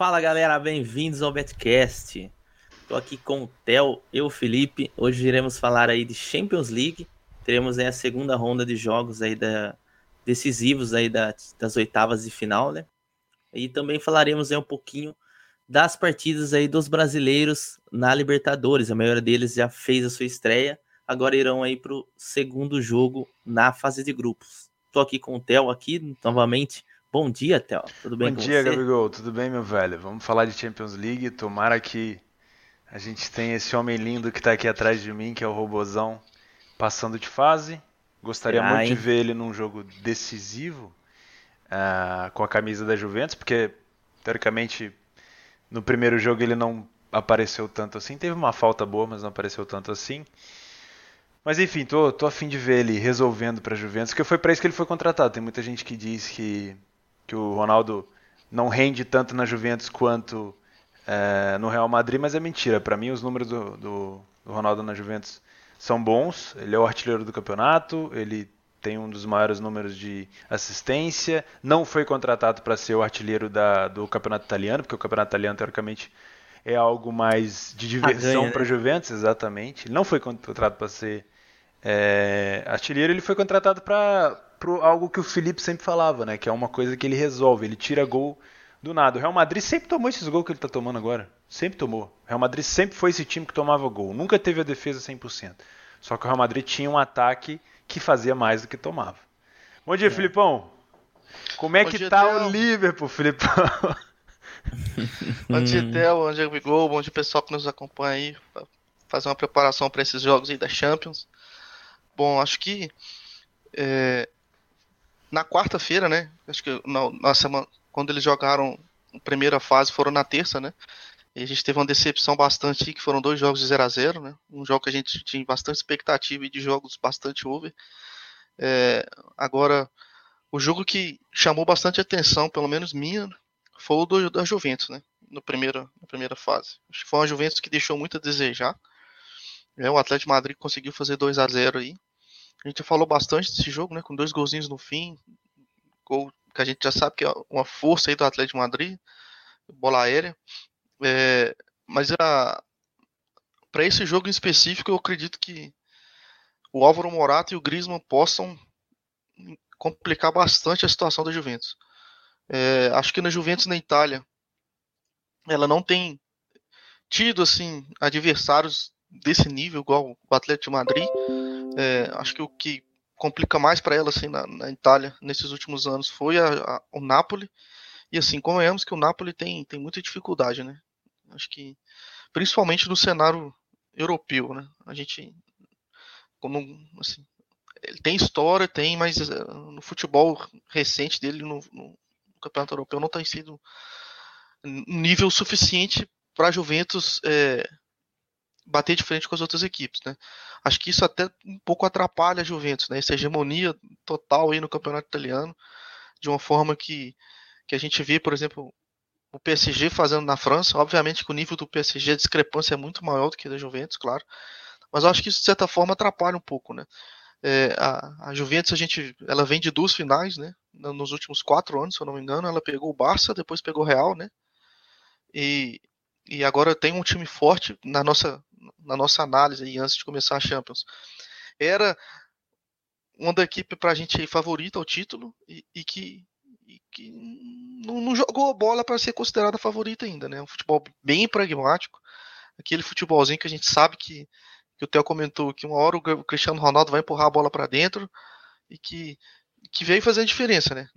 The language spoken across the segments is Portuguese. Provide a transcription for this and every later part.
Fala galera, bem-vindos ao Betcast. Tô aqui com o Theo, eu, Felipe. Hoje iremos falar aí de Champions League. Teremos aí a segunda ronda de jogos aí da decisivos aí da, das oitavas de final, né? E também falaremos aí um pouquinho das partidas aí dos brasileiros na Libertadores. A maioria deles já fez a sua estreia. Agora irão aí para o segundo jogo na fase de grupos. Tô aqui com o Theo aqui novamente. Bom dia, Theo. Tudo bem Bom com dia, você? Gabigol. Tudo bem, meu velho? Vamos falar de Champions League. Tomara que a gente tenha esse homem lindo que está aqui atrás de mim, que é o Robozão, passando de fase. Gostaria Será, muito de ver ele num jogo decisivo ah, com a camisa da Juventus, porque teoricamente no primeiro jogo ele não apareceu tanto assim. Teve uma falta boa, mas não apareceu tanto assim. Mas enfim, tô, tô a fim de ver ele resolvendo para a Juventus, porque foi para isso que ele foi contratado. Tem muita gente que diz que, que o Ronaldo não rende tanto na Juventus quanto eh, no Real Madrid, mas é mentira. Para mim, os números do, do, do Ronaldo na Juventus são bons. Ele é o artilheiro do campeonato, ele tem um dos maiores números de assistência. Não foi contratado para ser o artilheiro da, do campeonato italiano, porque o campeonato italiano, teoricamente, é algo mais de diversão ganha, né? para a Juventus, exatamente. Ele não foi contratado para ser é, artilheiro, ele foi contratado para algo que o Felipe sempre falava, né? Que é uma coisa que ele resolve, ele tira gol do nada. O Real Madrid sempre tomou esses gols que ele está tomando agora. Sempre tomou. O Real Madrid sempre foi esse time que tomava gol. Nunca teve a defesa 100%. Só que o Real Madrid tinha um ataque que fazia mais do que tomava. Bom dia, Filipão. Como é Bom que dia, tá o Liverpool, Filipão? Bom dia, Theo, bom dia, Bigol, bom dia, pessoal que nos acompanha aí, fazer uma preparação para esses jogos aí da Champions. Bom, acho que é, na quarta-feira, né, acho que na, na semana, quando eles jogaram a primeira fase, foram na terça, né, e a gente teve uma decepção bastante que foram dois jogos de 0 a 0 né, um jogo que a gente tinha bastante expectativa e de jogos bastante over. É, agora, o jogo que chamou bastante atenção, pelo menos minha, foi o do, da Juventus, né? No primeiro, na primeira fase. Acho que foi uma Juventus que deixou muito a desejar. É, o Atlético de Madrid conseguiu fazer 2 a 0 aí. A gente já falou bastante desse jogo, né? Com dois golzinhos no fim. Gol que a gente já sabe que é uma força aí do Atlético de Madrid. Bola aérea. É, mas para esse jogo em específico, eu acredito que o Álvaro Morata e o Griezmann possam complicar bastante a situação da Juventus. É, acho que na Juventus na Itália ela não tem tido assim adversários desse nível igual o Atlético de Madrid. É, acho que o que complica mais para ela assim na, na, Itália nesses últimos anos foi a, a, o Napoli. E assim, convenhamos que o Napoli tem, tem muita dificuldade, né? Acho que principalmente no cenário europeu, né? A gente como assim, ele tem história, tem, mas uh, no futebol recente dele no, no campeonato europeu não tem sido um nível suficiente para a Juventus é, bater de frente com as outras equipes, né? Acho que isso até um pouco atrapalha a Juventus, né? Essa hegemonia total aí no campeonato italiano, de uma forma que, que a gente vê, por exemplo, o PSG fazendo na França. Obviamente que o nível do PSG, a discrepância é muito maior do que da Juventus, claro. Mas acho que isso, de certa forma, atrapalha um pouco, né? É, a, a, Juventus, a gente, ela vem de duas finais, né? Nos últimos quatro anos, se eu não me engano, ela pegou o Barça, depois pegou o Real, né? E, e agora tem um time forte na nossa, na nossa análise aí, antes de começar a Champions. Era uma da equipe pra gente aí favorita ao título e, e que, e que não, não, jogou a bola para ser considerada favorita ainda, né? Um futebol bem pragmático, aquele futebolzinho que a gente sabe que que o Theo comentou que uma hora o Cristiano Ronaldo vai empurrar a bola para dentro e que, que veio fazer a diferença, né?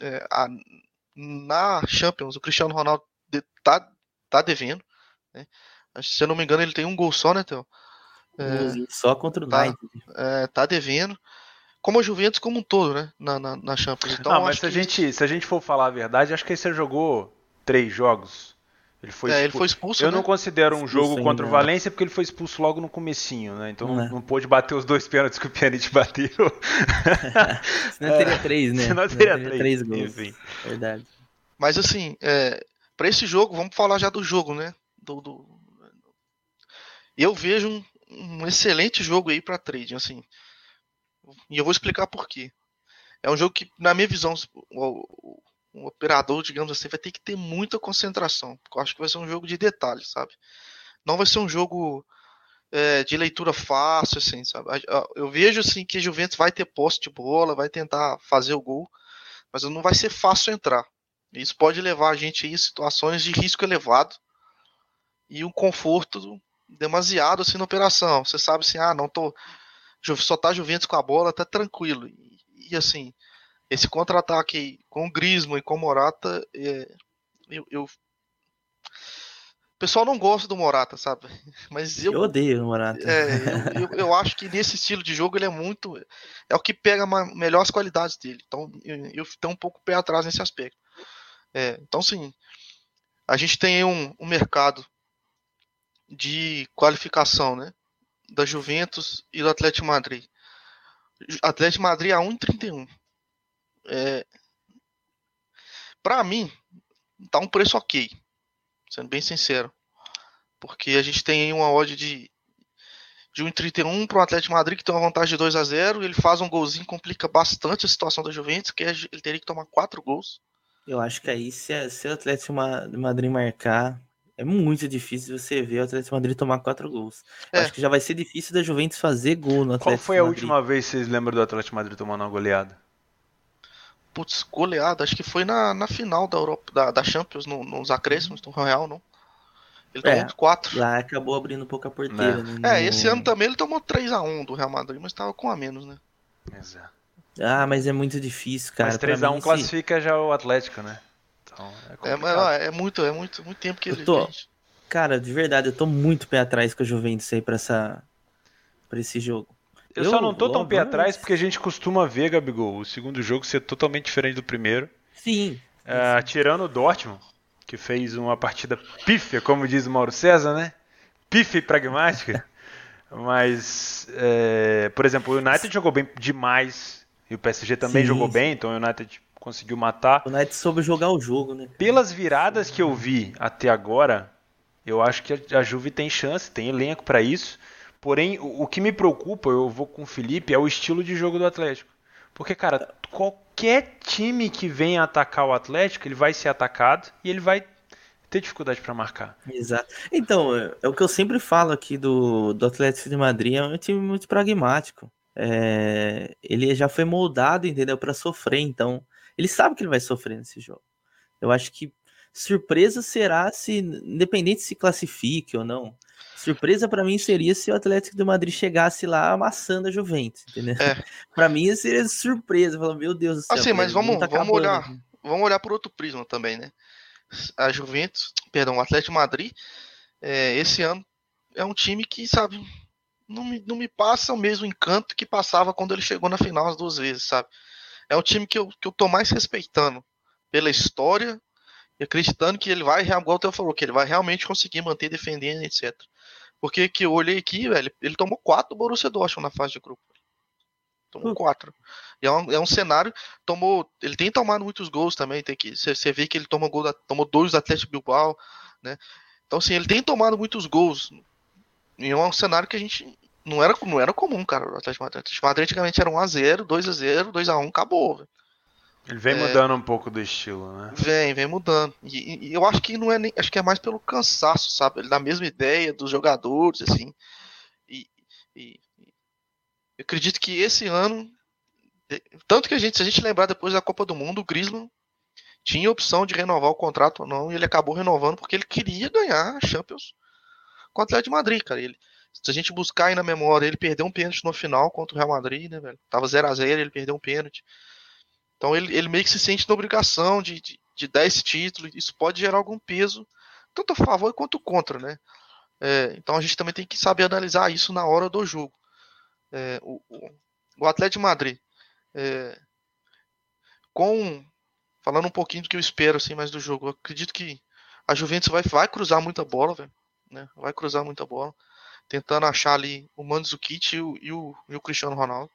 É, a, na Champions, o Cristiano Ronaldo de, tá, devendo. Né? Se eu não me engano, ele tem um gol só, né, Theo? É, só contra o tá. É, tá devendo. Como a Juventus como um todo, né? Na, na, na Champions. Então, não, mas se, a gente, se a gente for falar a verdade, acho que você jogou três jogos. Ele foi, é, ele foi expulso. Eu né? não considero um jogo contra o ainda. Valência porque ele foi expulso logo no comecinho, né? Então não, É. não pôde bater os dois pênaltis que o Pjanic bateu. Senão teria três, né? Senão teria três. gols. Enfim. Verdade. Mas assim, é, para esse jogo, vamos falar já do jogo, né? Do, do- Eu vejo um, um excelente jogo aí para trading, assim. E eu vou explicar por quê. É um jogo que, na minha visão, o, o- operador, digamos assim, vai ter que ter muita concentração. Porque eu acho que vai ser um jogo de detalhes, sabe? Não vai ser um jogo é, de leitura fácil, assim, sabe? Eu vejo assim que a Juventus vai ter posse de bola, vai tentar fazer o gol, mas não vai ser fácil entrar. Isso pode levar a gente em situações de risco elevado e um conforto demasiado assim na operação. Você sabe assim, ah, não tô só tá Juventus com a bola, tá tranquilo. E, e assim, esse contra-ataque com o Griezmann e com o Morata, é, eu, eu, o pessoal não gosta do Morata, sabe? Mas eu, eu odeio o Morata. É, eu, eu, eu, acho que nesse estilo de jogo ele é muito. É o que pega melhor as qualidades dele. Então eu, eu tenho um pouco pé atrás nesse aspecto. É, então, sim, a gente tem um, um mercado de qualificação, né? Da Juventus e do Atlético Madrid. Atlético Madrid a 1,31. É, para mim, tá um preço ok, sendo bem sincero. Porque a gente tem uma odd de, de 1,31 para o Atlético Madrid, que tem uma vantagem de 2 a 0 Ele faz um golzinho, complica bastante a situação da Juventus, que é, ele teria que tomar 4 gols. Eu acho que aí, se, se o Atlético Madrid marcar, é muito difícil você ver o Atlético Madrid tomar 4 gols. É. Acho que já vai ser difícil da Juventus fazer gol no Atlético Qual foi a Madrid. última vez que vocês lembram do Atlético Madrid tomando uma goleada? Putz, goleada, acho que foi na, na final da Europa, da, da Champions, no, nos acréscimos do Real, não? Ele tomou é, 4. Lá acabou abrindo um pouco a porteira. Né? É, esse ano também ele tomou 3x1 do Real Madrid, mas tava com a menos, né? Exato. Ah, mas é muito difícil, cara. Mas 3x1 classifica já o Atlético, né? Então, é, é, mas, é, muito, é muito, muito tempo que ele. Tô... Cara, de verdade, eu tô muito pé atrás com a Juventus aí pra, essa... pra esse jogo. Eu, eu só não tô tão pé atrás porque a gente costuma ver, Gabigol, o segundo jogo ser totalmente diferente do primeiro. Sim. Uh, tirando o Dortmund, que fez uma partida pífia, como diz o Mauro César, né? Pífia e pragmática. Mas, é, por exemplo, o United jogou bem demais e o PSG também sim, jogou sim. bem, então o United conseguiu matar. O United soube jogar o jogo, né? Pelas viradas que eu vi até agora, eu acho que a Juve tem chance, tem elenco para isso. Porém, o, que me preocupa, eu vou com o Felipe, é o estilo de jogo do Atlético. Porque, cara, qualquer time que venha atacar o Atlético, ele vai ser atacado e ele vai ter dificuldade para marcar. Exato. Então, é, é, o que eu sempre falo aqui do, do Atlético de Madrid, é um time muito pragmático. É, ele já foi moldado, entendeu, para sofrer, então ele sabe que ele vai sofrer nesse jogo. Eu acho que surpresa será se, independente se classifique ou não, Surpresa para mim seria se o Atlético de Madrid chegasse lá amassando a Juventus, entendeu? É. para mim seria surpresa, falar, meu Deus do céu. Assim, mas vamos, tá vamos olhar, vamos olhar por outro prisma também, né? A Juventus, perdão, o Atlético de Madrid, é, esse ano é um time que, sabe, não me, não me passa o mesmo encanto que passava quando ele chegou na final as duas vezes, sabe? É um time que eu, que eu tô mais respeitando pela história e acreditando que ele vai, igual o Theo falou, que ele vai realmente conseguir manter defendendo, etc. Porque que eu olhei aqui, velho, ele tomou quatro do Borussia Dortmund na fase de grupo. Tomou hum. quatro. E é um, é um cenário. Tomou. Ele tem tomado muitos gols também. Tem que. Você vê que ele toma gol da, tomou dois do Atlético Bilbao, né? Então, assim, ele tem tomado muitos gols. E é um cenário que a gente. Não era, não era comum, cara. O Atlético Madrid, Atlético Madrid antigamente era 1x0, 2x0, 2x1, acabou, velho. Ele vem é, mudando um pouco do estilo, né? Vem, vem mudando. E, e, eu acho que não é nem. Acho que é mais pelo cansaço, sabe? Ele dá a mesma ideia dos jogadores, assim. E, e, eu acredito que esse ano. Tanto que a gente, se a gente lembrar depois da Copa do Mundo, o Griezmann tinha opção de renovar o contrato ou não, e ele acabou renovando porque ele queria ganhar a Champions com o Atlético de Madrid, cara. Ele, se a gente buscar aí na memória, ele perdeu um pênalti no final contra o Real Madrid, né, velho? Tava 0 a 0 ele perdeu um pênalti. Então ele, ele meio que se sente na obrigação de, de, de dar esse título. Isso pode gerar algum peso, tanto a favor quanto contra, né? É, então a gente também tem que saber analisar isso na hora do jogo. É, o, o, o Atlético de Madrid, é, com falando um pouquinho do que eu espero assim mais do jogo, eu acredito que a Juventus vai, vai cruzar muita bola, velho, né? Vai cruzar muita bola, tentando achar ali o Mandzukic e o, e o, e o Cristiano Ronaldo.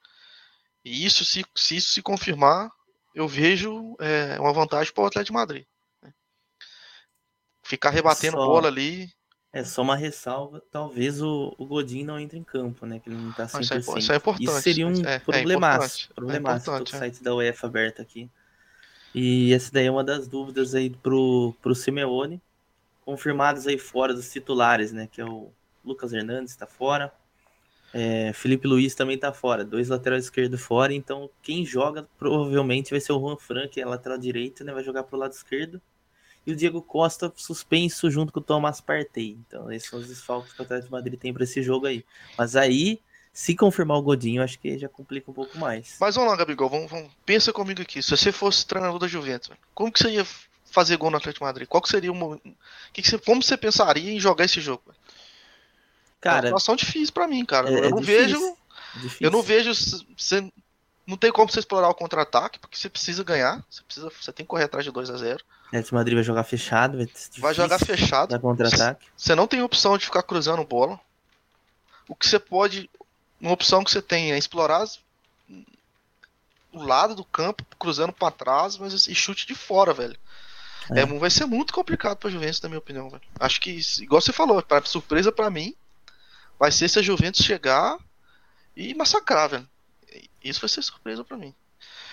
E isso se, se isso se confirmar, eu vejo é, uma vantagem para o Atlético de Madrid. Né? Ficar rebatendo só, bola ali. É só uma ressalva, talvez o, o Godin não entre em campo, né? Que ele não está 100%. Isso é, isso é importante. Isso seria um é, é problemaço, é problemaço. É o site da UEFA aberto aqui. E essa daí é uma das dúvidas aí pro, pro Simeone. Confirmados aí fora dos titulares, né? Que é o Lucas Hernandes está fora. É, Felipe Luiz também está fora. Dois laterais esquerdo fora. Então, quem joga provavelmente vai ser o Juan Fran, que é lateral direito, né? Vai jogar pro lado esquerdo. E o Diego Costa suspenso junto com o Thomas Partey. Então, esses são os desfalques que o Atlético de Madrid tem para esse jogo aí. Mas aí, se confirmar o Godinho, acho que já complica um pouco mais. Mas vamos lá, Gabigol, vamos, vamos, pensa comigo aqui. Se você fosse treinador da Juventus, como que você ia fazer gol no Atlético de Madrid? Qual que seria o que, que você, como você pensaria em jogar esse jogo? Cara, é uma situação difícil para mim, cara. É, eu não difícil, vejo, difícil. eu não vejo você não tem como você explorar o contra-ataque, porque você precisa ganhar, você precisa, você tem que correr atrás de 2 a 0. Atlético Madrid vai jogar fechado, vai, vai jogar fechado. contra-ataque. Você não tem opção de ficar cruzando bola. O que você pode, uma opção que você tem é explorar o lado do campo, cruzando para trás, mas e chute de fora, velho. É. é. vai ser muito complicado pra Juventus, na minha opinião, velho. Acho que, igual você falou, para surpresa para mim, vai ser se a Juventus chegar e massacrar, velho. Isso vai ser surpresa para mim.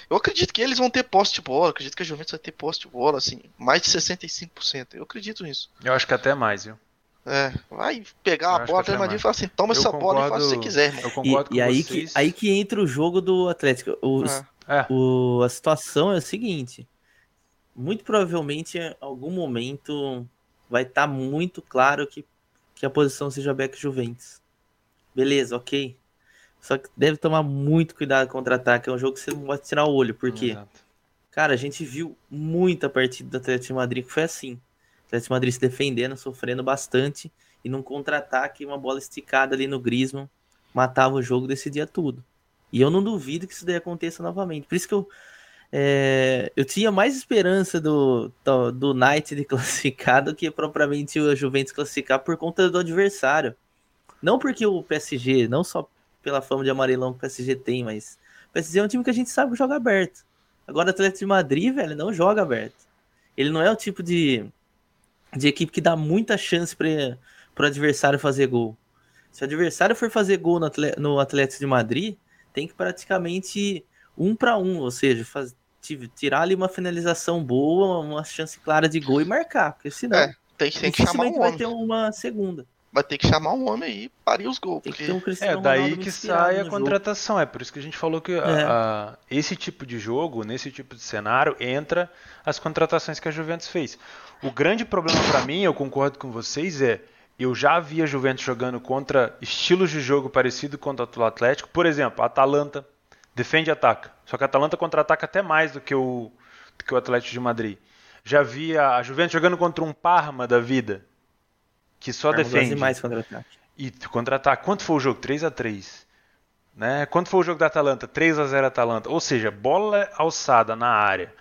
Eu acredito que eles vão ter posse de bola, acredito que a Juventus vai ter posse de bola, assim, mais de 65%. Eu acredito nisso. Eu acho que até mais, viu? É, vai pegar a bola até Madrid e falar assim, toma eu essa concordo, bola e faz o que você quiser, irmão. Eu concordo e, e aí, vocês. que, aí que entra o jogo do Atlético. Os, é. é. O, a situação é a seguinte: muito provavelmente, em algum momento, vai estar tá muito claro que, que a posição seja Beck Juventus. Beleza, ok. Só que deve tomar muito cuidado contra-ataque. É um jogo que você não pode tirar o olho, porque, Exato. cara, a gente viu muita partida do Atlético de Madrid que foi assim. O Atlético de Madrid se defendendo, sofrendo bastante, e num contra-ataque, uma bola esticada ali no Griezmann, matava o jogo, decidia tudo. E eu não duvido que isso daí aconteça novamente. Por isso que eu, é, eu tinha mais esperança do, do, do de classificar do que propriamente o Juventus classificar por conta do adversário. Não porque o PSG, não só pela fama de amarelão que o PSG tem, mas o PSG é um time que a gente sabe que joga aberto. Agora o Atlético de Madrid, velho, não joga aberto. Ele não é o tipo de, de equipe que dá muita chance para o adversário fazer gol. Se o adversário for fazer gol no Atlético de Madrid, tem que praticamente um para um, ou seja, faz, tirar ali uma finalização boa, uma chance clara de gol e marcar, porque senão é, tem, tem que chamar um vai ter uma segunda vai ter que chamar um homem aí e parir os gols. Porque... Um é daí que sai a contratação. É por isso que a gente falou que é. a, a, esse tipo de jogo, nesse tipo de cenário, entra as contratações que a Juventus fez. O grande problema para mim, eu concordo com vocês, é eu já vi a Juventus jogando contra estilos de jogo parecido com o Atlético. Por exemplo, a Atalanta defende e ataca. Só que a Atalanta contra-ataca até mais do que o, do que o Atlético de Madrid. Já vi a Juventus jogando contra um Parma da vida que só defende. mais contra-ataque. E contra-ataque. Quanto foi o jogo? 3 a 3 né? Quanto foi o jogo da Atalanta? 3 a 0 Atalanta. Ou seja, bola alçada na área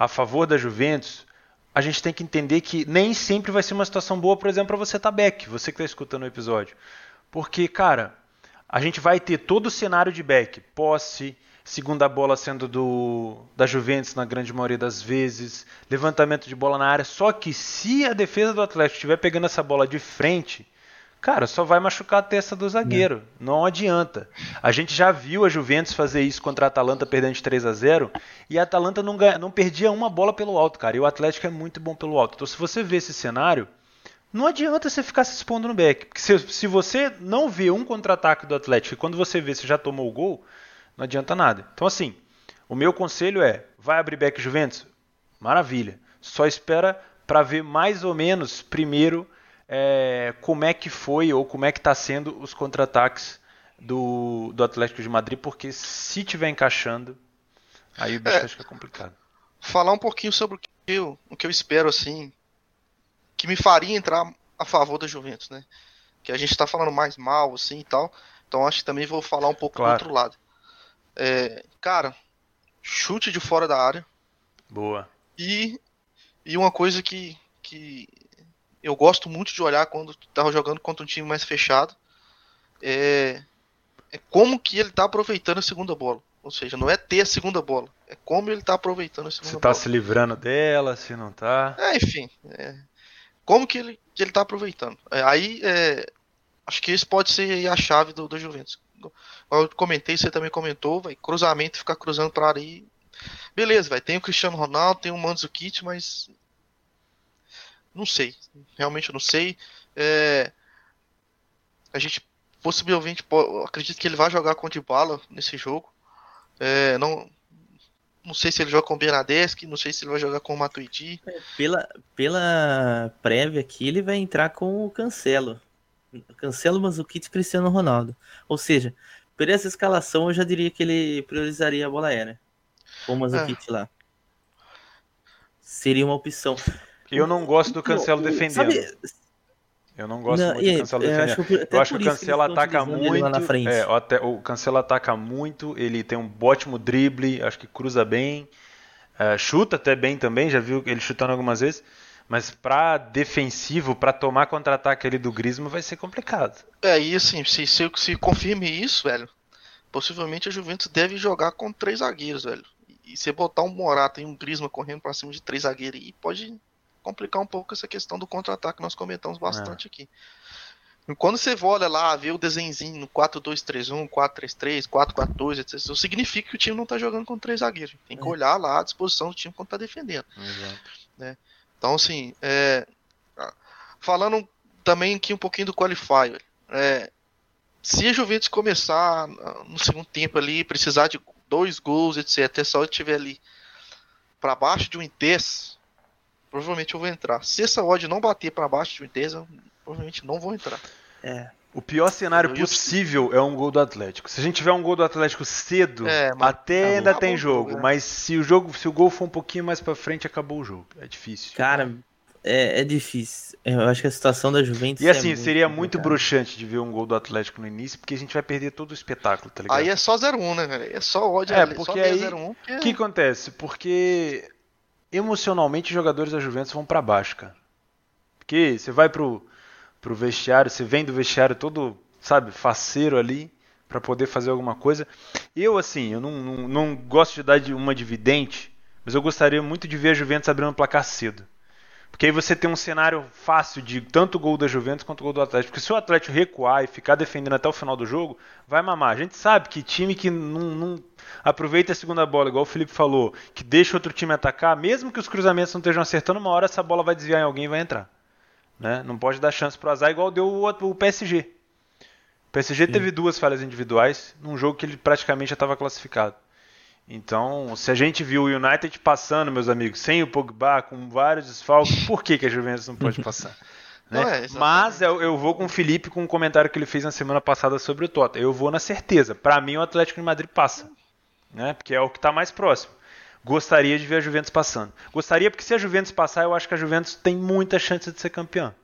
a favor da Juventus, a gente tem que entender que nem sempre vai ser uma situação boa, por exemplo, para você tá back, você que está escutando o episódio. Porque, cara, a gente vai ter todo o cenário de back, posse, segunda bola sendo do da Juventus na grande maioria das vezes, levantamento de bola na área. Só que se a defesa do Atlético estiver pegando essa bola de frente, cara, só vai machucar a testa do zagueiro. Não, não adianta. A gente já viu a Juventus fazer isso contra a Atalanta perdendo de 3 a 0 e a Atalanta não, ganha, não perdia uma bola pelo alto, cara. E o Atlético é muito bom pelo alto. Então se você vê esse cenário, não adianta você ficar se expondo no back. Porque se, se você não vê um contra-ataque do Atlético e quando você vê se já tomou o gol, não adianta nada. Então, assim, o meu conselho é: vai abrir back Juventus? Maravilha. Só espera para ver mais ou menos primeiro é, como é que foi ou como é que está sendo os contra-ataques do, do Atlético de Madrid, porque se tiver encaixando, aí o bicho é, fica complicado. Falar um pouquinho sobre o que, eu, o que eu espero, assim, que me faria entrar a favor da Juventus, né? Que a gente está falando mais mal, assim e tal. Então acho que também vou falar um pouco claro. do outro lado. É, cara, chute de fora da área. Boa. E, e uma coisa que, que eu gosto muito de olhar quando tava jogando contra um time mais fechado é, é como que ele tá aproveitando a segunda bola. Ou seja, não é ter a segunda bola, é como ele tá aproveitando a segunda se tá bola. Se tá se livrando dela, se não tá. É, enfim. É, como que ele, que ele tá aproveitando. É, aí, é, acho que esse pode ser a chave do, do Juventus eu comentei, você também comentou, vai cruzamento, ficar cruzando para ali. beleza, vai, tem o Cristiano Ronaldo, tem o Mandzukic, mas não sei, realmente eu não sei. É, a gente possivelmente acredito que ele vai jogar com o Dybala nesse jogo. É, não, não sei se ele joga com o Bernadeschi, não sei se ele vai jogar com o Matuidi. É, pela, pela prévia aqui, ele vai entrar com o Cancelo. Cancelo, Mandzukic e Cristiano Ronaldo. Ou seja, por essa escalação eu já diria que ele priorizaria a bola aérea. Com o Mandzukic é. lá. Seria uma opção. Eu não gosto do Cancelo defendendo. Sabe, eu não gosto não, muito do Cancelo defendendo. Eu acho, eu acho que o Cancelo ataca muito. É, até, o Cancelo ataca muito, ele tem um ótimo drible, acho que cruza bem. É, chuta até bem também, já viu ele chutando algumas vezes. Mas para defensivo, para tomar contra-ataque ali do Griezmann vai ser complicado. É, e assim, se, se, se confirme isso, velho, possivelmente a Juventus deve jogar com três zagueiros, velho. E se botar um Morata e um Griezmann correndo para cima de três zagueiros aí, pode complicar um pouco essa questão do contra-ataque que nós comentamos bastante é. aqui. Quando você olha lá, vê o desenho no 4-2-3-1, 4-3-3, 4-4-2, etc. Isso significa que o time não está jogando com três zagueiros. Tem que é. olhar lá a disposição do time quando está defendendo. Né? Então, assim, é, falando também aqui um pouquinho do Qualifier. É, se a Juventus começar no segundo tempo ali, precisar de dois gols, etc., só estiver ali para baixo de um Intes, provavelmente eu vou entrar. Se essa odd não bater para baixo de um Intes, eu provavelmente não vou entrar. É. O pior cenário possível é um gol do Atlético. Se a gente tiver um gol do Atlético cedo, é, até ainda tem jogo. Né? Mas se o jogo, se o gol for um pouquinho mais para frente, acabou o jogo. É difícil. Cara, é, é, difícil. Eu acho que a situação da Juventus. E assim, é muito seria muito bruxante de ver um gol do Atlético no início, porque a gente vai perder todo o espetáculo, tá ligado? Aí é só 0-1, né, velho? É só ódio. É, porque aí. O que... que acontece? Porque emocionalmente os jogadores da Juventus vão para baixo, cara. Porque você vai pro pro vestiário, você vem do vestiário todo, sabe, faceiro ali para poder fazer alguma coisa. Eu, assim, eu não, não, não gosto de dar uma dividente, mas eu gostaria muito de ver a Juventus abrindo o placar cedo. Porque aí você tem um cenário fácil de tanto gol da Juventus quanto gol do Atlético. Porque se o Atlético recuar e ficar defendendo até o final do jogo, vai mamar. A gente sabe que time que não, não aproveita a segunda bola, igual o Felipe falou, que deixa outro time atacar, mesmo que os cruzamentos não estejam acertando, uma hora essa bola vai desviar em alguém e vai entrar. Né? Não pode dar chance pro azar igual deu o, o PSG. O PSG Sim. teve duas falhas individuais num jogo que ele praticamente já estava classificado. Então, se a gente viu o United passando, meus amigos, sem o Pogba, com vários desfalques, por que, que a Juventus não pode passar? Né? É, Mas eu, eu, vou com o Felipe com um comentário que ele fez na semana passada sobre o Tottenham. Eu vou na certeza. Para mim, o Atlético de Madrid passa. Né? Porque é o que está mais próximo gostaria de ver a Juventus passando. Gostaria porque se a Juventus passar, eu acho que a Juventus tem muita chance de ser campeã.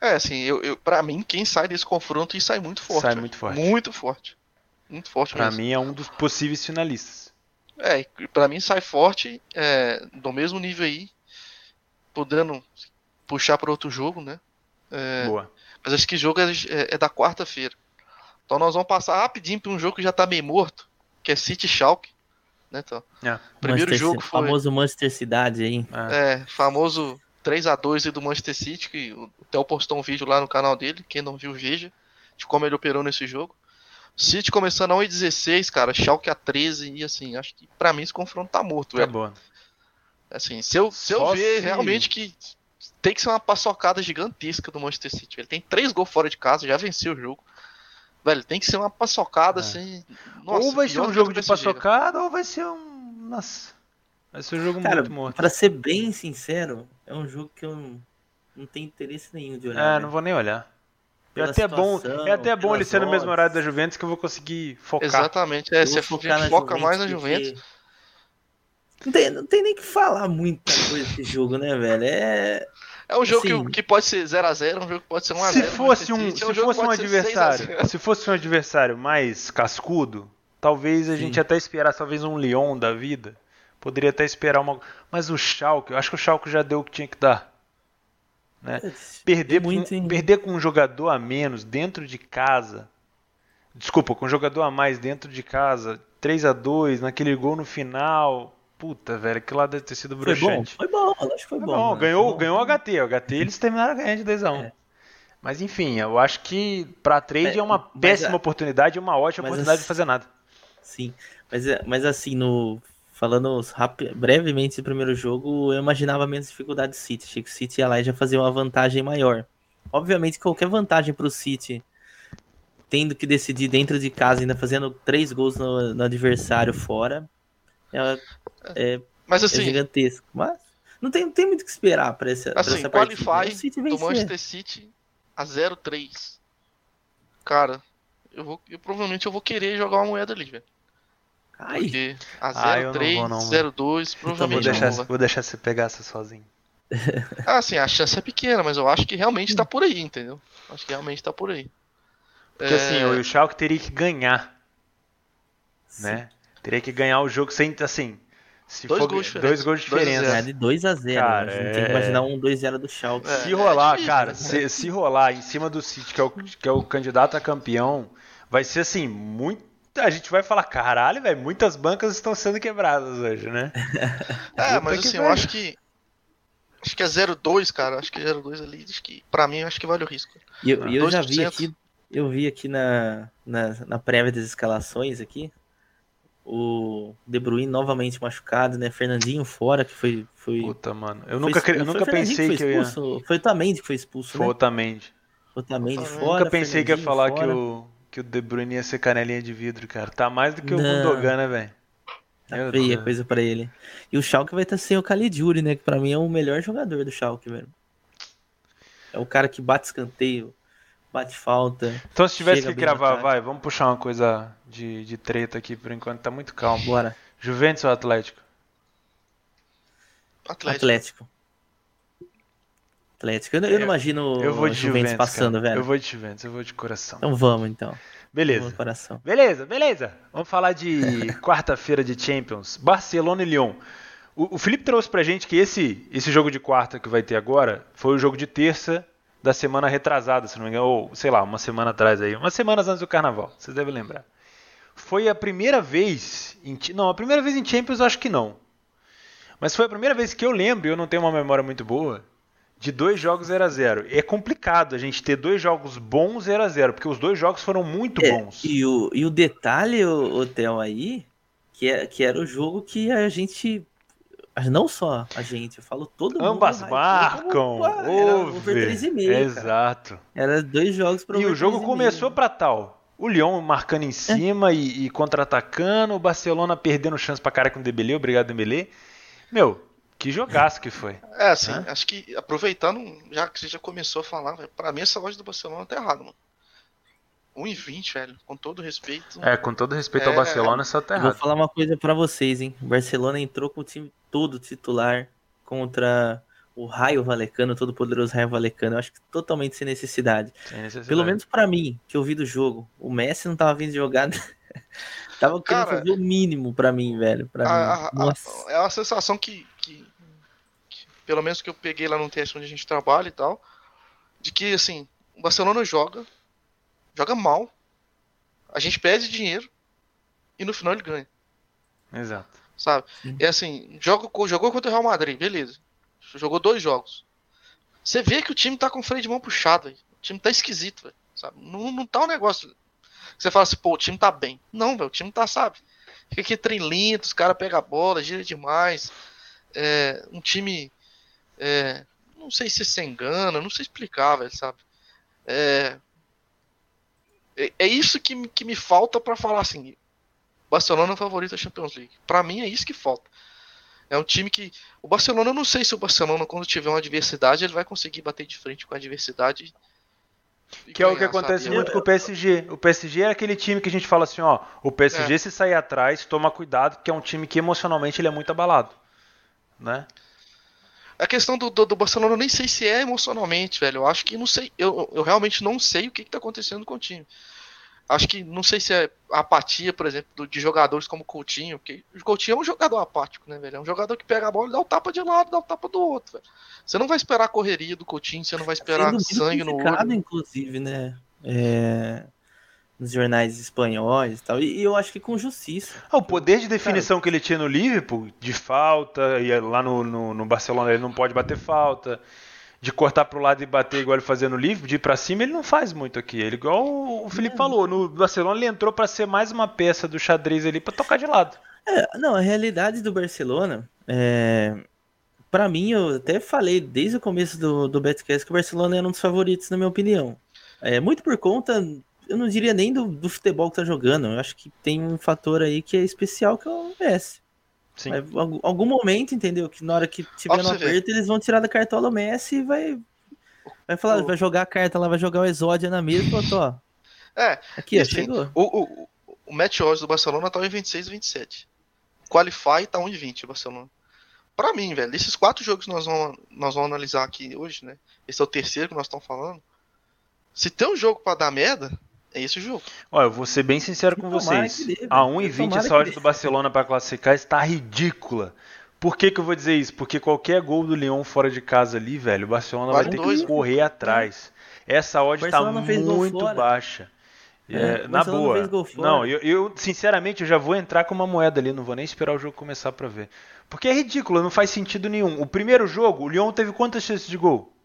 É, assim, eu, eu para mim, quem sai desse confronto e sai muito forte. Sai muito forte. Muito forte. Muito forte Para mim é um dos possíveis finalistas. É, para mim sai forte, é, do mesmo nível aí, podendo puxar para outro jogo, né? É, Boa. Mas acho que o jogo é, é, é da quarta-feira. Então nós vamos passar rapidinho para um jogo que já tá meio morto, que é City Schalke né? Então, é. Primeiro Manchester, jogo foi. Famoso Manchester Cidade aí. É, é famoso 3 a 2 do Manchester City, que o Theo postou um vídeo lá no canal dele, quem não viu, veja, de como ele operou nesse jogo. City começando a 1,16, cara, Schalke a 13, e assim, acho que pra mim esse confronto tá morto, tá velho. bom. Assim, se eu, se eu ver se... realmente que tem que ser uma paçocada gigantesca do Manchester City. Ele tem três gols fora de casa, já venceu o jogo. Velho, tem que ser uma paçocada é. assim. Nossa, ou vai ser um jogo de paçocada, ou vai ser um. Nossa. Vai ser um jogo Cara, muito morto. Pra ser bem sincero, é um jogo que eu não tenho interesse nenhum de olhar. É, né? não vou nem olhar. É até, bom, é até bom ele ser no mesmo horário da Juventus que eu vou conseguir focar. Exatamente, é, você foca Juventus mais na Juventus. Não tem, não tem nem que falar muita coisa desse jogo, né, velho? É. É um jogo assim, que, que, pode ser 0x0, um jogo que pode ser 1x0. Se fosse um, se, é um fosse um adversário, se fosse um adversário mais cascudo, talvez a Sim. gente até esperasse talvez um Lyon da vida. Poderia até esperar uma, mas o Schalke, eu acho que o Schalke já deu o que tinha que dar. Né? É, perder, muito, com, perder com um jogador a menos dentro de casa. Desculpa, com um jogador a mais dentro de casa, 3 a 2 naquele gol no final. Puta, velho, aquilo lá deve ter sido bruxante. Foi bom, foi bom, acho que foi, foi bom. bom. Ganhou, bom. ganhou o HT, o HT eles terminaram ganhando de 2x1. É. Mas enfim, eu acho que pra trade é, é uma péssima a... oportunidade e uma ótima oportunidade assim, de fazer nada. Sim, mas, mas assim, no falando brevemente do primeiro jogo, eu imaginava menos dificuldade do City. Achei que o City ia lá e já fazia uma vantagem maior. Obviamente, qualquer vantagem para o City, tendo que decidir dentro de casa, ainda fazendo três gols no, no adversário fora, é, é, Mas, assim, é gigantesco. Mas não tem, não tem muito o que esperar para essa, assim, essa partida. Qualify do Manchester City a 0-3. Cara, eu, vou, eu provavelmente eu vou querer jogar uma moeda ali, velho. Ai. Porque a 0-3, ah, 0-2, provavelmente então vou deixar, vou deixar você pegar essa sozinho. ah, sim, a chance é pequena, mas eu acho que realmente tá por aí, entendeu? Acho que realmente tá por aí. Porque é... assim, o Schalke teria que ganhar. Sim. Né? Teria que ganhar o jogo sem, assim, se dois, for, gols dois gols de diferença. É de 2x0. Cara, a gente é... tem que imaginar um 2x0 do Schalke. Se rolar, é cara, né? se, se rolar em cima do City, que é, o, que é o candidato a campeão, vai ser assim, muito a gente vai falar, caralho, velho, muitas bancas estão sendo quebradas hoje, né? é, mas assim, eu acho que. Acho que é 0,2, cara. Acho que é 0,2 ali. Acho que, pra mim, acho que vale o risco. E eu, eu já vi aqui. Eu vi aqui na, na, na prévia das escalações aqui. O De Bruyne novamente machucado, né? Fernandinho fora, que foi. foi Puta, mano. Eu nunca, eu nunca pensei que, que, eu ia. Foi o Tamendi que foi expulso, foi né? o Tamendi. Foi o Tamendi fora. Nunca pensei que ia falar que o, que o De Bruyne ia ser canelinha de vidro, cara. Tá mais do que o Gundogan, né, velho? Tá feia coisa pra ele. E o Schalke vai estar sem o Caligiuri, né? Que pra mim é o melhor jogador do Schalke, velho. É o cara que bate escanteio, bate falta. Então se tivesse que gravar, vai, vamos puxar uma coisa de, de treta aqui por enquanto, tá muito calmo. Bora. Juventus ou Atlético? Atlético. Atlético. Atlético. Eu, eu não imagino eu vou de Juventus, Juventus passando, cara. velho. Eu vou de Juventus, eu vou de coração. Então vamos, então. Beleza. Coração. Beleza, beleza. Vamos falar de quarta-feira de Champions. Barcelona e Lyon. O, o Felipe trouxe pra gente que esse, esse jogo de quarta que vai ter agora foi o jogo de terça da semana retrasada, se não me engano, ou sei lá, uma semana atrás aí, umas semanas antes do carnaval, vocês devem lembrar. Foi a primeira vez, em, não, a primeira vez em Champions acho que não. Mas foi a primeira vez que eu lembro, e eu não tenho uma memória muito boa, de dois jogos 0 a 0 É complicado a gente ter dois jogos bons 0 a 0 porque os dois jogos foram muito é, bons. E o, e o detalhe, o, o Theo, aí, que, é, que era o jogo que a gente. Não só a gente, eu falo todo mundo. Ambas marcam. Como, era over 3,5. Exato. Era dois jogos para E o jogo começou para tal. O Lyon marcando em cima é. e, e contra-atacando, o Barcelona perdendo chance pra cara com o Dembélé, obrigado Dembélé. Meu, que jogaço que foi. É, assim, Hã? acho que aproveitando, já que você já começou a falar, para mim essa loja do Barcelona tá errada, mano. 1,20, velho, com todo respeito. É, com todo respeito é... ao Barcelona, essa tá errado. Vou falar uma coisa para vocês, hein. O Barcelona entrou com o time todo titular contra o Raio Valecano, todo poderoso Raio Valecano. Eu acho que totalmente sem necessidade. Sem necessidade. Pelo menos para mim, que eu vi do jogo. O Messi não tava vindo jogar Tava querendo Cara, fazer o mínimo para mim, velho. Pra a, mim. A, é uma sensação que, pelo menos que eu peguei lá no teste onde a gente trabalha e tal, de que, assim, o Barcelona joga, joga mal, a gente perde dinheiro e no final ele ganha. Exato. Sabe? É assim, joga, jogou contra o Real Madrid, beleza. Jogou dois jogos. Você vê que o time tá com o freio de mão puxado, véio. o time tá esquisito, véio, sabe? Não, não tá um negócio você fala assim, pô, o time tá bem. Não, velho, o time tá, sabe? Fica aqui trem lento, os caras pegam a bola, gira demais. É, um time. É, não sei se se engana, não sei explicar, velho, sabe? É, é, é isso que, que me falta para falar assim. Barcelona é o favorito da Champions League. Para mim é isso que falta. É um time que. O Barcelona, eu não sei se o Barcelona, quando tiver uma adversidade, ele vai conseguir bater de frente com a adversidade que é o que acontece muito com o PSG. O PSG é aquele time que a gente fala assim, ó, o PSG é. se sair atrás, toma cuidado, que é um time que emocionalmente ele é muito abalado, né? A questão do, do, do, Barcelona eu nem sei se é emocionalmente, velho. Eu acho que não sei. Eu, eu realmente não sei o que, está acontecendo com o time. Acho que não sei se é apatia, por exemplo, de jogadores como o Coutinho, porque o Coutinho é um jogador apático, né, velho? É um jogador que pega a bola e dá o tapa de um lado, dá o tapa do outro, velho. Você não vai esperar a correria do Coutinho, você não vai esperar sangue no olho. inclusive, né? É... Nos jornais espanhóis e tal. E, eu acho que com justiça. Ah, o poder de definição Cara, que ele tinha no Liverpool, de falta, e lá no, no, no Barcelona ele não pode bater falta de cortar pro lado e bater igual ele fazia no livro, de ir pra cima, ele não faz muito aqui. Ele, igual o Felipe é. falou, no Barcelona ele entrou para ser mais uma peça do xadrez ali para tocar de lado. É, não, a realidade do Barcelona, é, para mim, eu até falei desde o começo do, do Betcast que o Barcelona era um dos favoritos, na minha opinião. É, muito por conta, eu não diria nem do, do futebol que tá jogando, eu acho que tem um fator aí que é especial, que é o Messi. Sim. Vai, algum momento, entendeu? Que na hora que tiver no aperto, eles vão tirar da cartola o Messi e vai, vai falar, o... vai jogar a carta lá, vai jogar o Exódia na mesa e falou, ó. É, aqui, assim, chegou. O, o, o match odds do Barcelona tá em 26 e 27. O Qualify tá 1,20 o Barcelona. Pra mim, velho, esses quatro jogos que nós vamos, nós vamos analisar aqui hoje, né? Esse é o terceiro que nós estamos falando. Se tem um jogo para dar merda, é esse o jogo. Olha, eu vou ser bem sincero com vocês. Dê, a 1,20 essa hora do Barcelona para classificar está ridícula. Por que, que eu vou dizer isso? Porque qualquer gol do Leão fora de casa ali, velho, o Barcelona vai, vai ter dois, que correr atrás. Essa odd está muito baixa. É, é, na boa. Não, eu, eu, sinceramente eu já vou entrar com uma moeda ali, não vou nem esperar o jogo começar para ver. Porque é ridículo, não faz sentido nenhum. O primeiro jogo, o Lyon teve quantas chances de gol?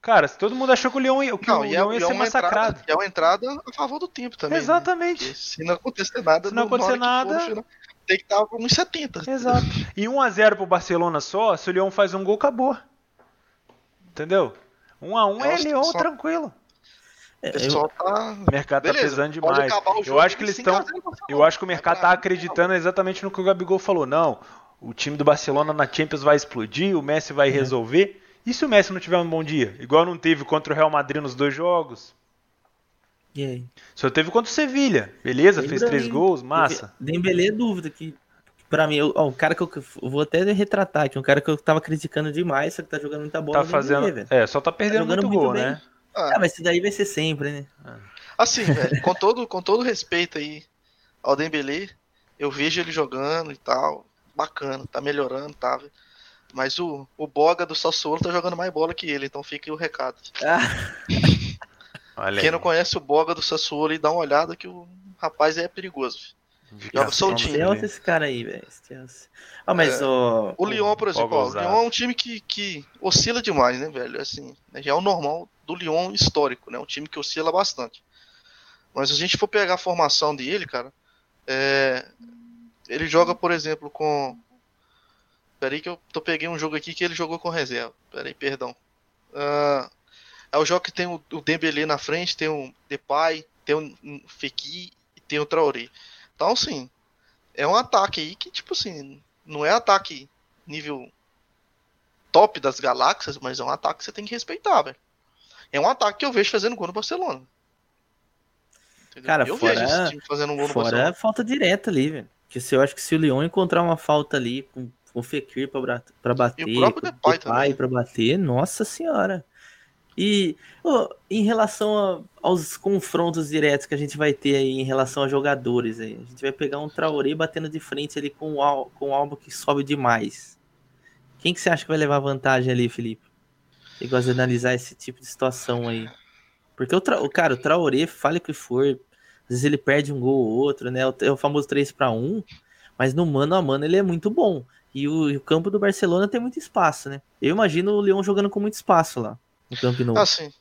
Cara, todo mundo achou que o Lyon, que não, o Lyon ia, é, ser massacrado. é uma entrada a favor do tempo também. Né? Exatamente. Né? Se não acontecer nada, se não acontecer nada, tem que estar com uns 70. Exato. E 1 a 0 pro Barcelona só, se o Lyon faz um gol, acabou. Entendeu? 1 a 1 é, é Lyon tranquilo. É, o pessoal eu... tá. O mercado tá Beleza, tá pesando demais. Eu acho que eles estão. Eu acho que o mercado tá acreditando exatamente no que o Gabigol falou. Não, o time do Barcelona na Champions vai explodir, o Messi vai é. resolver. E se o Messi não tiver um bom dia? Igual não teve contra o Real Madrid nos dois jogos. E aí? Só teve contra o Sevilha. Beleza, Lembra fez três aí. gols, massa. Dembele é dúvida que Pra mim, ó, um cara que eu, eu, vou até retratar aqui, um cara que eu tava criticando demais, só que tá jogando muita bola. Tá fazendo. Dembélé, é, só tá perdendo tá muito gol, né? Ah. ah, mas isso daí vai ser sempre, né? Assim, velho, com todo, com todo respeito aí ao Dembele, eu vejo ele jogando e tal, bacana, tá melhorando, tá? Mas o, o Boga do Sassuolo tá jogando mais bola que ele, então fica aí o recado. Ah. Quem não conhece o Boga do Sassuolo e dá uma olhada que o rapaz é perigoso. Joga soltinho. Chelsea esse cara aí, velho. Ah, mas é, o... o Lyon, por exemplo, ó, o Lyon é um time que, que oscila demais, né, velho? Assim, né, já é o normal do Lyon histórico, né? Um time que oscila bastante. Mas se a gente for pegar a formação dele, cara, é... ele joga, por exemplo, com. Peraí que eu tô peguei um jogo aqui que ele jogou com reserva. Peraí, perdão. Uh... É o jogo que tem o, o Dembele na frente, tem o Depay, tem o Fekir e tem o Traoré. Então, assim, é um ataque aí que, tipo assim, não é ataque nível top das galáxias, mas é um ataque que você tem que respeitar, velho é um ataque que eu vejo fazendo gol no Barcelona. Entendeu? Cara, eu fora, vejo esse time fazendo um gol no fora Barcelona. falta direta ali, velho. Porque se eu acho que se o Leão encontrar uma falta ali com, com o Fekir pra, pra bater, e o próprio Depay, Depay pra bater, nossa senhora. E oh, em relação a, aos confrontos diretos que a gente vai ter aí em relação a jogadores, aí, a gente vai pegar um Traoré batendo de frente ali com o, com o Alba que sobe demais. Quem que você acha que vai levar vantagem ali, Felipe? Você gosta de analisar esse tipo de situação aí. Porque o, tra... o cara, o Traoré, fale o que for, às vezes ele perde um gol ou outro, né? É o famoso 3 para 1, mas no mano a mano ele é muito bom. E o, o, campo do Barcelona tem muito espaço, né? Eu imagino o Leão jogando com muito espaço lá no campo novo. Assim,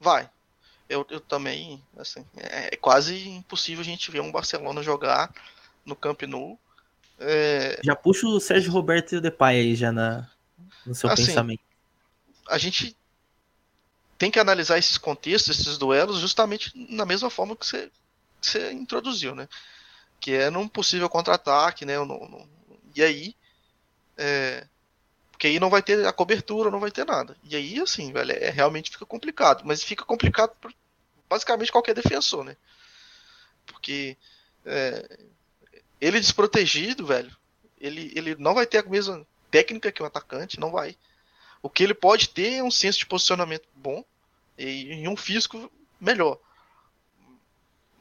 vai. Eu, eu também, assim, é, é quase impossível a gente ver um Barcelona jogar no Camp Nou. É... Já puxa o Sérgio Roberto e o Depay aí já na, no seu assim, pensamento a gente tem que analisar esses contextos, esses duelos, justamente na mesma forma que você, que você introduziu, né? Que é num possível contra-ataque, né? No, no, e aí, é, porque aí não vai ter a cobertura, não vai ter nada. E aí, assim, velho, é, realmente fica complicado. Mas fica complicado basicamente qualquer defensor, né? Porque é, ele desprotegido, velho, ele, ele não vai ter a mesma técnica que o atacante, não vai. O que ele pode ter é um senso de posicionamento bom e, um físico melhor.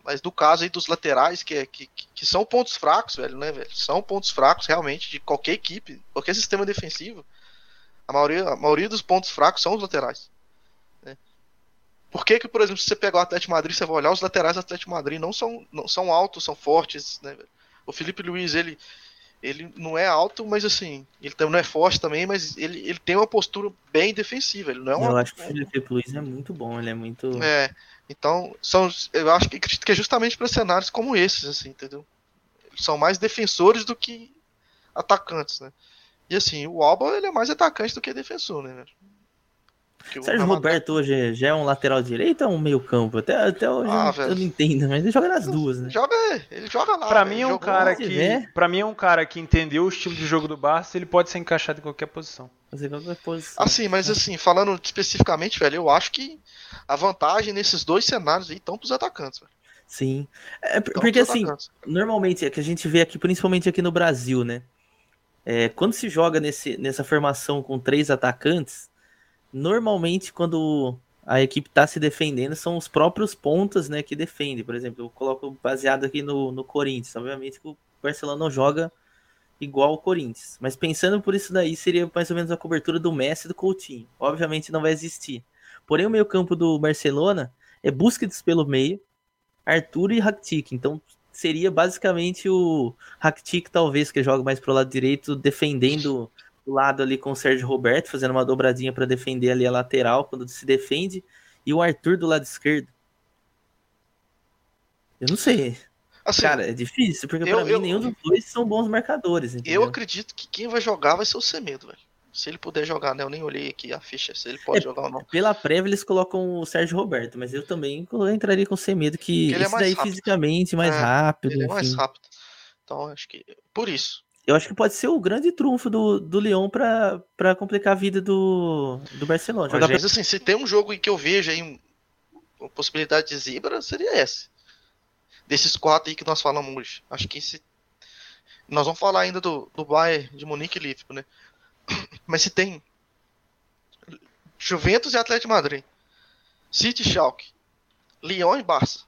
Mas no caso aí dos laterais, que, é, que, que são pontos fracos, velho, né, velho? São pontos fracos realmente de qualquer equipe, qualquer sistema defensivo. A maioria, a maioria dos pontos fracos são os laterais. Né? Por que, que, por exemplo, se você pegar o Atlético Madrid, você vai olhar os laterais do Atlético Madrid, não são, não são altos, são fortes, né, velho? O Felipe Luiz, ele, ele não é alto, mas assim, ele também não é forte também, mas ele, ele tem uma postura bem defensiva. Ele não é uma, eu acho que o Felipe Luiz é muito bom, ele é muito. É. Então, são, eu acho que, que é justamente para cenários como esses, assim, entendeu? são mais defensores do que atacantes, né? E assim, o Alba ele é mais atacante do que defensor, né? O Sérgio Roberto hoje já é um lateral direito ou um meio campo? Até, até hoje ah, eu, não entendo, mas ele joga nas duas, né? Joga, ele joga lá. Pra mim é um cara que, para mim é um cara que entendeu o estilo de jogo do Barça, ele pode ser encaixado em qualquer posição. Fazer qualquer posição. Assim, mas assim, falando especificamente, velho, eu acho que a vantagem nesses dois cenários aí estão pros atacantes, velho. Sim. É, porque assim, normalmente é que a gente vê aqui, principalmente aqui no Brasil, né? É, quando se joga nesse, nessa formação com três atacantes, normalmente quando a equipe está se defendendo, são os próprios pontas né, que defendem. Por exemplo, eu coloco baseado aqui no, no Corinthians. Obviamente que o Barcelona não joga igual o Corinthians. Mas pensando por isso daí, seria mais ou menos a cobertura do Messi e do Coutinho. Obviamente não vai existir. Porém, o meio campo do Barcelona é Busquets pelo meio, Arthur e Rakitic. Então seria basicamente o Rakitic talvez que joga mais pro lado direito, defendendo lado ali com o Sérgio Roberto, fazendo uma dobradinha para defender ali a lateral quando se defende, e o Arthur do lado esquerdo. Eu não sei. Assim, Cara, é difícil, porque para mim nenhum dos dois são bons marcadores. Entendeu? Eu acredito que quem vai jogar vai ser o Semedo, velho. Se ele puder jogar, né? Eu nem olhei aqui a ficha, se ele pode é, jogar ou não. Pela prévia eles colocam o Sérgio Roberto, mas eu também entraria com o Semedo, que ele é é daí rápido. fisicamente mais é, rápido. Ele é mais rápido. Então acho que. Por isso. Eu acho que pode ser o grande trunfo do, do Lyon para complicar a vida do, do Barcelona. Mas, mas assim, se tem um jogo em que eu vejo aí uma possibilidade de zebra, seria esse. Desses quatro aí que nós falamos hoje. Acho que esse. Nós vamos falar ainda do, do Bayern de Munique e Liverpool, né? Mas se tem Juventus e Atlético de Madrid, City e Schalke, Lyon e Barça,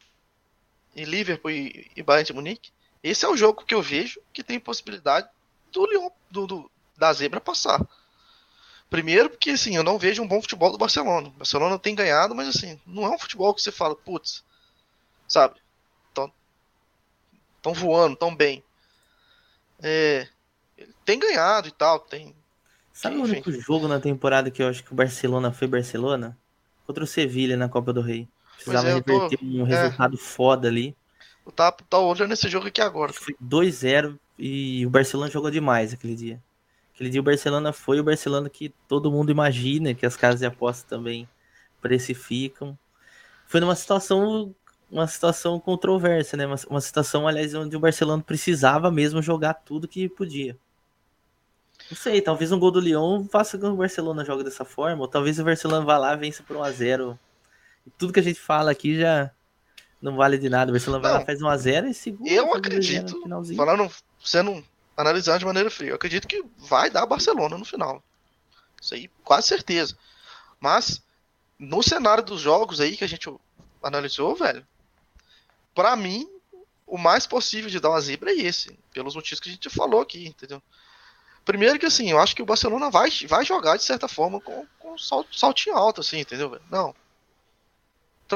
e Liverpool e, e Bayern de Munique, esse é o jogo que eu vejo que tem possibilidade do do, do, da zebra passar. Primeiro, porque assim, eu não vejo um bom futebol do Barcelona. O Barcelona tem ganhado, mas assim, não é um futebol que você fala, putz, sabe? Estão voando, tão bem. É, tem ganhado e tal, tem. Sabe Enfim. o único jogo na temporada que eu acho que o Barcelona foi Barcelona? Contra o Sevilha na Copa do Rei. Precisava é, reverter tô... um é. resultado é. foda ali. Tava, tava olhando esse jogo aqui agora. Foi 2-0 e o Barcelona jogou demais aquele dia. Aquele dia o Barcelona foi o Barcelona que todo mundo imagina, que as casas de aposta também precificam. Foi numa situação uma situação controversa, né? Uma, uma situação, aliás, onde o Barcelona precisava mesmo jogar tudo que podia. Não sei, talvez um gol do Lyon faça com que o Barcelona jogue dessa forma, ou talvez o Barcelona vá lá vença por 1x0. Tudo que a gente fala aqui já não vale de nada. O Barcelona vai lá, faz 1 a 0 e segura. Eu acredito, falando, sendo analisando de maneira fria, eu acredito que vai dar Barcelona no final. Isso aí, quase certeza. Mas, no cenário dos jogos aí que a gente analisou, velho, para mim, o mais possível de dar uma zebra é esse, pelos motivos que a gente falou aqui, entendeu? Primeiro que assim, eu acho que o Barcelona vai, vai jogar de certa forma com, com saltinho alto, assim, entendeu? Não,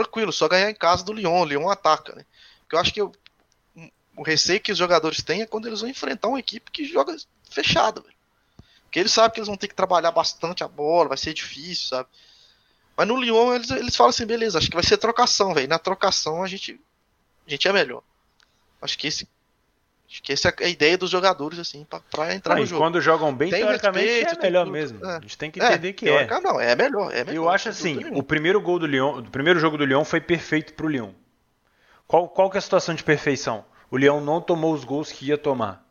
tranquilo, só ganhar em casa do Lyon. O Lyon ataca, né? Eu acho que eu, o receio que os jogadores têm é quando eles vão enfrentar uma equipe que joga fechada, velho. Porque eles sabem que eles vão ter que trabalhar bastante a bola, vai ser difícil, sabe? Mas no Lyon eles, eles falam assim, beleza, acho que vai ser trocação, velho. Na trocação a gente, a gente é melhor. Acho que esse Acho que essa é a ideia dos jogadores, assim, pra, pra entrar ah, no jogo. Quando jogam bem, tem teoricamente respeito, é melhor mesmo. É. A gente tem que entender é, que é. Não, é melhor, é melhor. Eu acho assim, o primeiro gol do Lyon, o primeiro jogo do Lyon foi perfeito pro Lyon. Qual, qual que é a situação de perfeição? O Lyon não tomou os gols que ia tomar.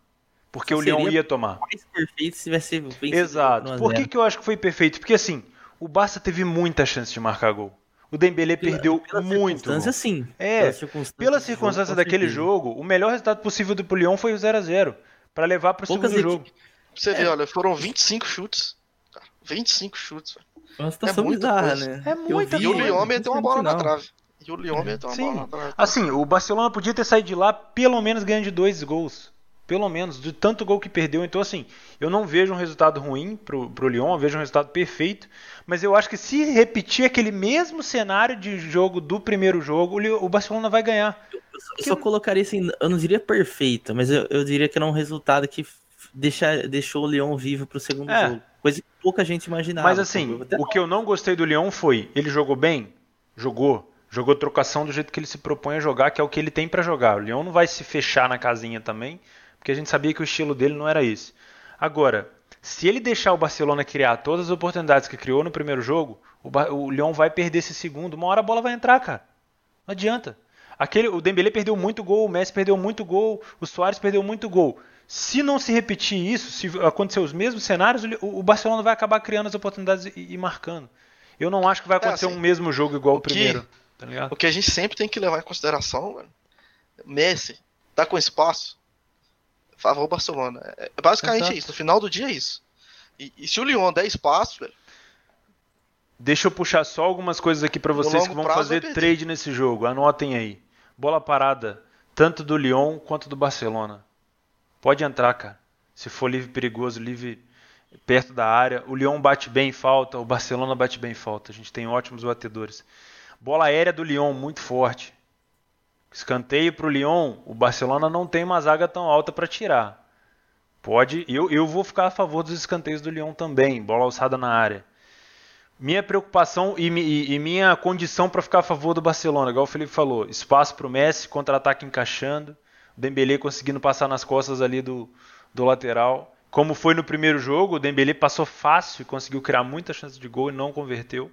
Porque o Lyon ia tomar. Mais perfeito se tivesse Exato. Por que, que eu acho que foi perfeito? Porque assim, o Barça teve muita chance de marcar gol. O Dembélé pela, perdeu pela muito. Circunstância, sim. É, pela circunstância, pela circunstância daquele jogo, o melhor resultado possível do Lyon foi o 0 a 0 para levar para o segundo jogo. Você é. vê, olha, foram 25 chutes. 25 chutes. É uma situação é bizarra, né? É muito. E o Lyon meteu uma bola na trave. E o Lyon meteu uma Sim. bola na trave. Assim, o Barcelona podia ter saído de lá pelo menos ganhando de dois gols. Pelo menos, de tanto gol que perdeu. Então, assim, eu não vejo um resultado ruim pro, pro Lyon, eu vejo um resultado perfeito. Mas eu acho que se repetir aquele mesmo cenário de jogo do primeiro jogo, o Barcelona vai ganhar. Eu, eu só colocaria assim, eu não diria perfeito, mas eu, eu diria que era um resultado que deixa, deixou o Lyon vivo pro segundo é. jogo. Coisa que pouca gente imaginava. Mas assim, o que eu não gostei do Lyon foi, ele jogou bem? Jogou. Jogou trocação do jeito que ele se propõe a jogar, que é o que ele tem para jogar. O Lyon não vai se fechar na casinha também, porque a gente sabia que o estilo dele não era esse. Agora, se ele deixar o Barcelona criar todas as oportunidades que criou no primeiro jogo, o, ba o Lyon vai perder esse segundo. Uma hora a bola vai entrar, cara. Não adianta. Aquele, o Dembélé perdeu muito gol, o Messi perdeu muito gol, o Soares perdeu muito gol. Se não se repetir isso, se acontecer os mesmos cenários, o, o Barcelona vai acabar criando as oportunidades e, e marcando. Eu não acho que vai acontecer é assim, um mesmo jogo igual o, o primeiro. tá ligado? O que a gente sempre tem que levar em consideração, mano, Messi tá com espaço, favor o Barcelona. É, é basicamente Exato. isso. No final do dia é isso. E, e se o Lyon der espaço, velho. Deixa eu puxar só algumas coisas aqui para vocês que vão fazer trade nesse jogo. Anotem aí. Bola parada, tanto do Lyon quanto do Barcelona. Pode entrar, cara. Se for livre perigoso, livre perto da área. O Lyon bate bem em falta, o Barcelona bate bem em falta. A gente tem ótimos batedores. Bola aérea do Lyon, muito forte. Escanteio para o Lyon, o Barcelona não tem uma zaga tão alta para tirar. Pode, eu, eu vou ficar a favor dos escanteios do Lyon também, bola alçada na área. Minha preocupação e, e, e minha condição para ficar a favor do Barcelona, igual o Felipe falou, espaço para o Messi, contra-ataque encaixando, o Dembélé conseguindo passar nas costas ali do, do lateral. Como foi no primeiro jogo, o Dembélé passou fácil conseguiu criar muita chance de gol e não converteu.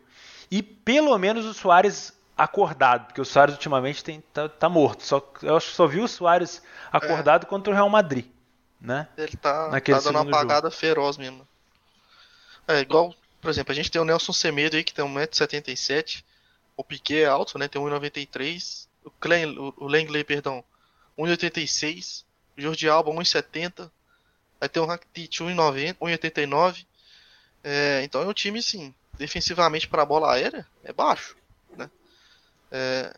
E pelo menos o Soares acordado, porque o Soares ultimamente tem, tá, tá morto. Só, eu acho que só vi o Soares acordado é. contra o Real Madrid. Né? Ele tá, Naquele tá dando uma apagada jogo. feroz mesmo. É igual, por exemplo, a gente tem o Nelson Semedo aí que tem 1,77m. O Piquet é alto, né? Tem 1,93m. O, Klein, o, o Langley, perdão, 1,86m. O Jordi Alba, 1,70m. Aí tem o Rakitic, 1,89. É, então é um time, sim, defensivamente para a bola aérea, é baixo. É...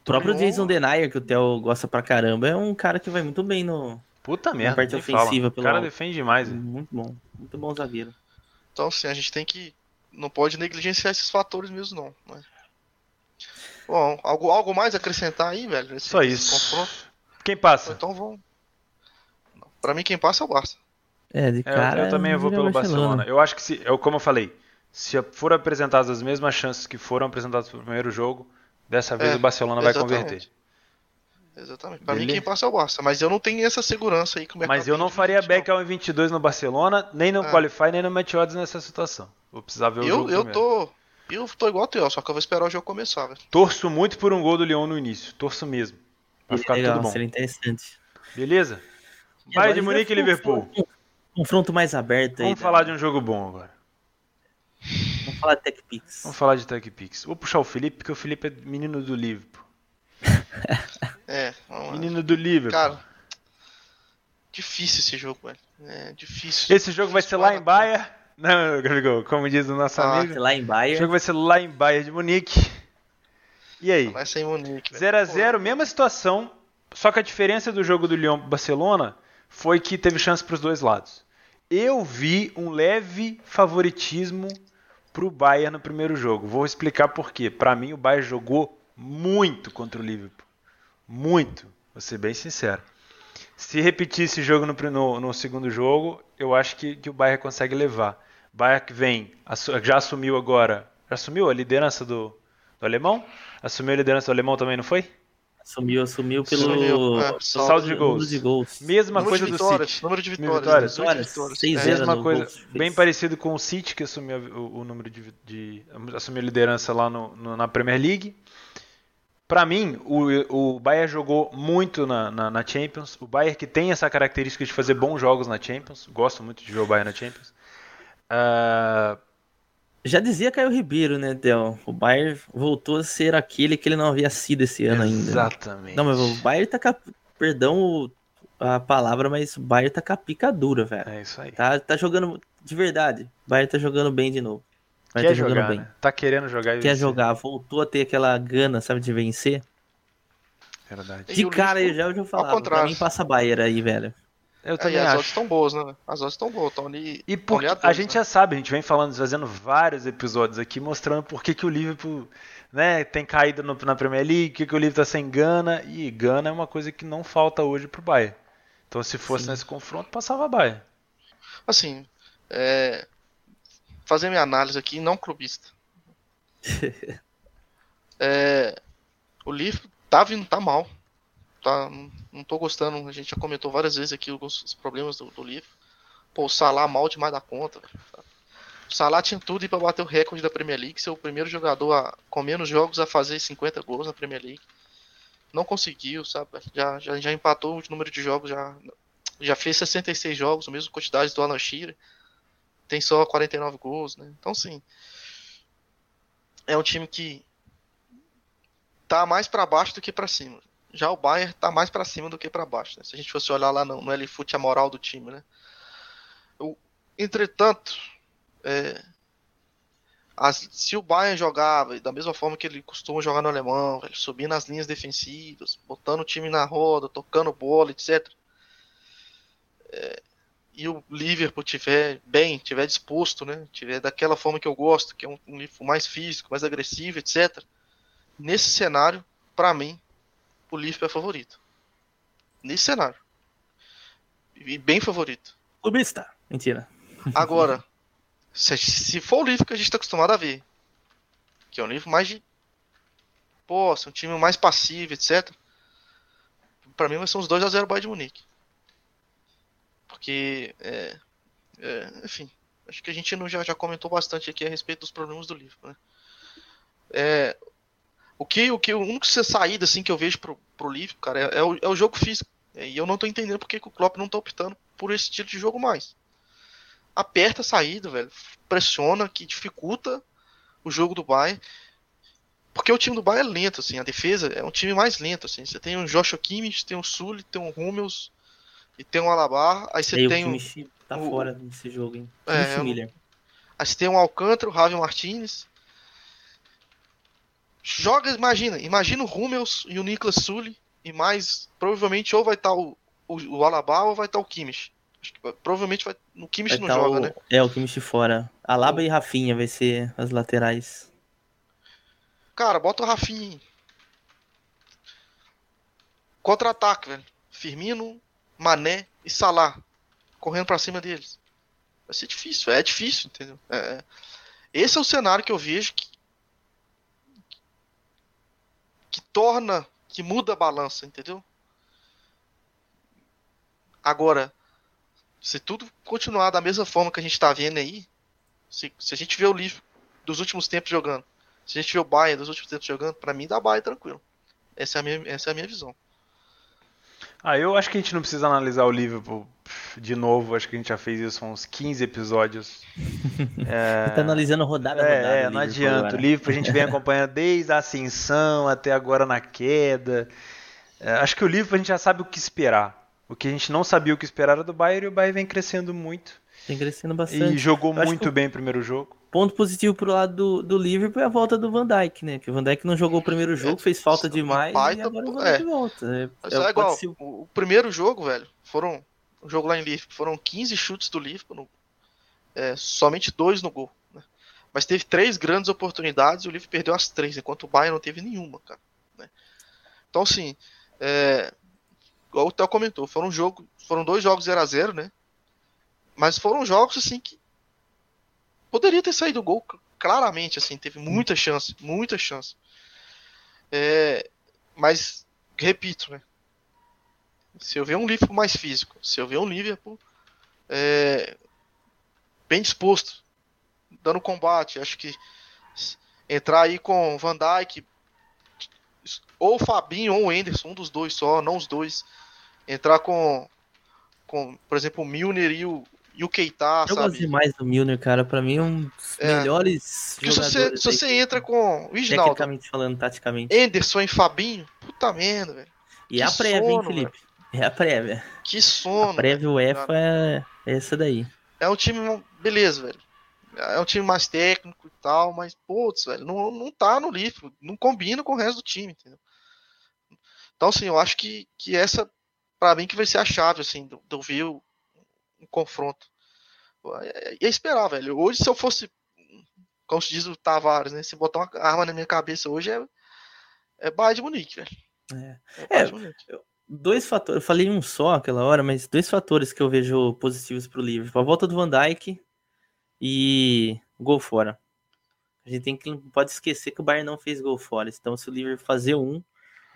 O próprio Jason Denier, que o Theo gosta pra caramba, é um cara que vai muito bem no. Puta merda, na parte ofensiva. Pelo... O cara defende demais. Muito bom, muito bom zagueiro. Então, assim, a gente tem que. Não pode negligenciar esses fatores mesmo, não. Mas... Bom, algo, algo mais a acrescentar aí, velho? Esse, Só isso. Confronto? Quem passa? Então vamos. Pra mim, quem passa é o Barça. É, de cara. É, eu, eu também vou pelo Barcelona. Barcelona. Eu acho que se. Eu, como eu falei, se for apresentadas as mesmas chances que foram apresentadas no primeiro jogo, dessa vez é, o Barcelona exatamente. vai converter. Exatamente. Pra Beleza. mim quem passa é o Barça, mas eu não tenho essa segurança aí. Como é mas eu não faria back ao 22 no Barcelona, nem no é. Qualify, nem no Match Odds nessa situação. Vou precisar ver o eu, jogo Eu primeiro. tô... Eu tô igual o só que eu vou esperar o jogo começar, velho. Torço muito por um gol do Leão no início. Torço mesmo. Vai ficar legal, tudo bom. Seria interessante. Beleza? Bayern de Munique e Liverpool. Confronto mais aberto aí. Vamos falar né? de um jogo bom agora. Vamos falar de TechPix. Vamos falar de TechPix. Vou puxar o Felipe, porque o Felipe é menino do Liverpool. é, vamos Menino do Liverpool. Cara, difícil esse jogo, velho. É difícil. Esse jogo difícil vai ser lá em Baia. Não, Gabigol, como diz o nosso ah, amigo. Lá em Baia. O jogo vai ser lá em Baia de Munique. E aí? Vai ser em Munique. 0x0, mesma situação. Só que a diferença do jogo do Lyon Barcelona foi que teve chance para os dois lados. Eu vi um leve favoritismo para o Bayern no primeiro jogo. Vou explicar por quê. Para mim, o Bayern jogou muito contra o Liverpool. Muito. Vou ser bem sincero. Se repetir esse jogo no, no, no segundo jogo, eu acho que, que, o Bayern consegue levar. Bayern que vem, já assumiu agora. Já assumiu a liderança do, do alemão? Assumiu a liderança do alemão também, não foi? Assumiu, assumiu pelo, assumiu, é, saldo de gols. de gols. Mesma número coisa do City. Número de vitórias. Número de vitórias. Seis Mesma coisa. Bem parecido com o City, que assumiu o, o número de, de, assumiu a liderança lá no, no, na Premier League. Para mim, o, o Bayern jogou muito na, na, na, Champions. O Bayern que tem essa característica de fazer bons jogos na Champions. Gosto muito de ver o Bayern na Champions. Uh, já dizia Caio Ribeiro, né, Del? O Bayern voltou a ser aquele que ele não havia sido esse ano Exatamente. ainda. Exatamente. Não, mas o Bayern tá com Perdão a palavra, mas o Bayern tá com a pica dura, velho. É isso aí. Tá, tá jogando de verdade. O Bayern tá jogando bem de novo. Quer tá jogar, bem. Né? Tá querendo jogar e Quer vencer. jogar, voltou a ter aquela gana, sabe, de vencer. Verdade. De cara, eu já, eu já falava, pra mim passa Bayern aí, velho. Eu também é, as odds estão boas, né? As odds estão boas, estão ali. E por, ali a gente né? já sabe, a gente vem falando, fazendo vários episódios aqui mostrando por que, que o Liverpool né, tem caído no, na Premier League, que, que o Liverpool tá sem Gana. E Gana é uma coisa que não falta hoje pro Bayern. Então se fosse Sim. nesse confronto, passava Bayern. Assim, é... fazer minha análise aqui, não clubista. É, o Liverpool tá vindo, tá mal. Tá, não tô gostando. A gente já comentou várias vezes aqui os problemas do, do Liverpool. Pô, o Salah mal demais da conta. O Salah tinha tudo para bater o recorde da Premier League, ser o primeiro jogador a, com menos jogos a fazer 50 gols na Premier League. Não conseguiu, sabe? Já, já, já empatou o número de jogos, já, já fez 66 jogos, a mesma quantidade do Alan Shearer. Tem só 49 gols, né? Então, sim. É um time que tá mais para baixo do que para cima. Já o Bayern tá mais para cima do que para baixo. Né? Se a gente fosse olhar lá no, no a moral do time, né? O, entretanto, é, as, se o Bayern jogava da mesma forma que ele costuma jogar no alemão, subindo as linhas defensivas, botando o time na roda, tocando bola, etc. É, e o Liverpool tiver bem, tiver disposto, né, tiver daquela forma que eu gosto, que é um, um Liverpool mais físico, mais agressivo, etc. Nesse cenário, para mim, o Liverpool é favorito. Nesse cenário. E bem favorito. Clubista. Mentira. Agora, se, se for o livro que a gente está acostumado a ver, que é um livro mais de. Pô, um time mais passivo, etc. Para mim vai ser uns 2x0 Bayern de Munique. Porque. É, é, enfim, acho que a gente não já, já comentou bastante aqui a respeito dos problemas do livro, né? É, o que o que o único saída assim que eu vejo pro, pro livro, cara, é, é, o, é o jogo físico. E eu não tô entendendo porque que o Klopp não tá optando por esse estilo de jogo mais aperta a saída, velho. Pressiona, que dificulta o jogo do Bayern. Porque o time do Bayern é lento, assim. A defesa é um time mais lento, assim. Você tem o Joshua Kimmich, tem o Sully, tem o Hummels e tem o Alabar. Aí você tem o... Kimmich tá o... fora desse jogo, hein? É, Miller. Aí você tem o Alcântara, o Javi Martinez. Joga, imagina. Imagina o Hummels e o Niklas Sully. E mais, provavelmente, ou vai estar tá o, o, o Alabar ou vai estar tá o Kimmich. Acho que provavelmente vai. No Kimmich não tá joga, o... né? É, o Kimmich fora. Alaba o... e Rafinha vai ser as laterais. Cara, bota o Rafinha. Contra-ataque, velho. Firmino, Mané e Salah. Correndo para cima deles. Vai ser difícil, é difícil, entendeu? É, é... Esse é o cenário que eu vejo que. Que torna. que muda a balança, entendeu? Agora, se tudo continuar da mesma forma que a gente está vendo aí, se, se, a gente vê o livro dos últimos tempos jogando, se a gente vê o Bayern dos últimos tempos jogando, para mim dá Bayern tranquilo. Essa é a minha, essa é a minha visão. Ah, eu acho que a gente não precisa analisar o Liverpool de novo, acho que a gente já fez isso uns 15 episódios. é... tá analisando rodada a é, rodada. É, não adianta. O Liverpool a gente vem acompanhando desde a ascensão até agora na queda. É, acho que o Liverpool a gente já sabe o que esperar. O que a gente não sabia o que esperar era do Bayern e o Bayern vem crescendo muito. Vem crescendo bastante. E jogou Eu muito bem o primeiro jogo. Ponto positivo pro lado do, do Liverpool é a volta do Van Dijk, né? Que o Van Dijk não jogou o primeiro jogo, fez falta demais e agora o Van Dijk é. volta. É, é, é igual, ser... o, primeiro jogo, velho, foram o jogo lá em Liverpool, foram 15 chutes do Liverpool, no, é, somente dois no gol. Né? Mas teve três grandes oportunidades e o Liverpool perdeu as três, enquanto o Bayern não teve nenhuma, cara. Né? Então, assim, é, igual o Theo comentou, foram, um jogo, foram dois jogos 0 a 0 né? Mas foram jogos assim que poderia ter saído o gol claramente, assim, teve muita chance, muita chance. É, mas, repito, né? Se eu ver um Liverpool mais físico, se eu ver um Liverpool é, bem disposto, dando combate, acho que entrar aí com Van Dijk, ou o Fabinho ou o Anderson, um dos dois só, não os dois, entrar com, com por exemplo, o Milner e o, e o Keita, Eu sabe? gosto demais do Milner, cara. Pra mim, é um dos é. melhores Porque jogadores. Se você, se você entra com o Isnaldo, tecnicamente falando, taticamente. Anderson e Fabinho, puta merda, velho. E que a prévia, sono, hein, Felipe? Velho. É a prévia. Que sono. A prévia UEFA é essa daí. É um time, beleza, velho. É um time mais técnico e tal, mas, putz, velho, não, não tá no livro. Não combina com o resto do time, entendeu? Então, assim, eu acho que, que essa para mim que vai ser a chave, assim, do, do ver um confronto. E é esperar, velho. Hoje, se eu fosse, como se diz o Tavares, né? Se botar uma arma na minha cabeça hoje é, é Bayern de Munique, velho. É, é, é dois fatores, eu falei um só aquela hora, mas dois fatores que eu vejo positivos pro Liverpool. A volta do Van Dijk e gol fora. A gente tem que não pode esquecer que o Bayern não fez gol fora. Então, se o Liverpool fazer um,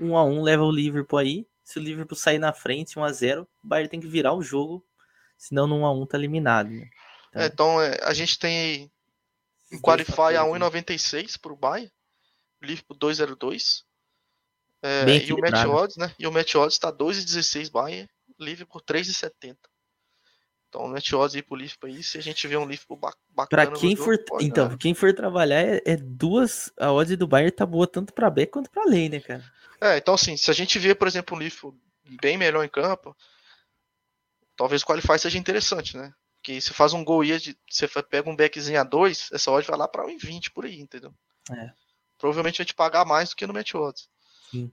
um a um leva o Liverpool aí. Se o Liverpool sair na frente, 1 a 0 o Bayern tem que virar o jogo, senão no 1 a 1 tá eliminado. Né? Então, é, então é, a gente tem em Qualify a 1,96 para o Bayern, Liverpool 2,02. É, e o match odds, né? E o match odds está 2,16 Bayern, Liverpool 3,70. Então, o net odds aí pro Liverpool aí, se a gente vê um Liverpool bacana. Pra quem for, jogo, então, quem for trabalhar é, é, duas, a odd do Bayern tá boa tanto para B quanto para lei, né, cara? É, então assim, se a gente vê, por exemplo, um Liverpool bem melhor em campo, talvez o qualify seja interessante, né? Porque se faz um gol e você pega um backzinho a 2, essa odd vai lá para 1,20 por aí, entendeu? É. Provavelmente vai te pagar mais do que no match odds. Sim.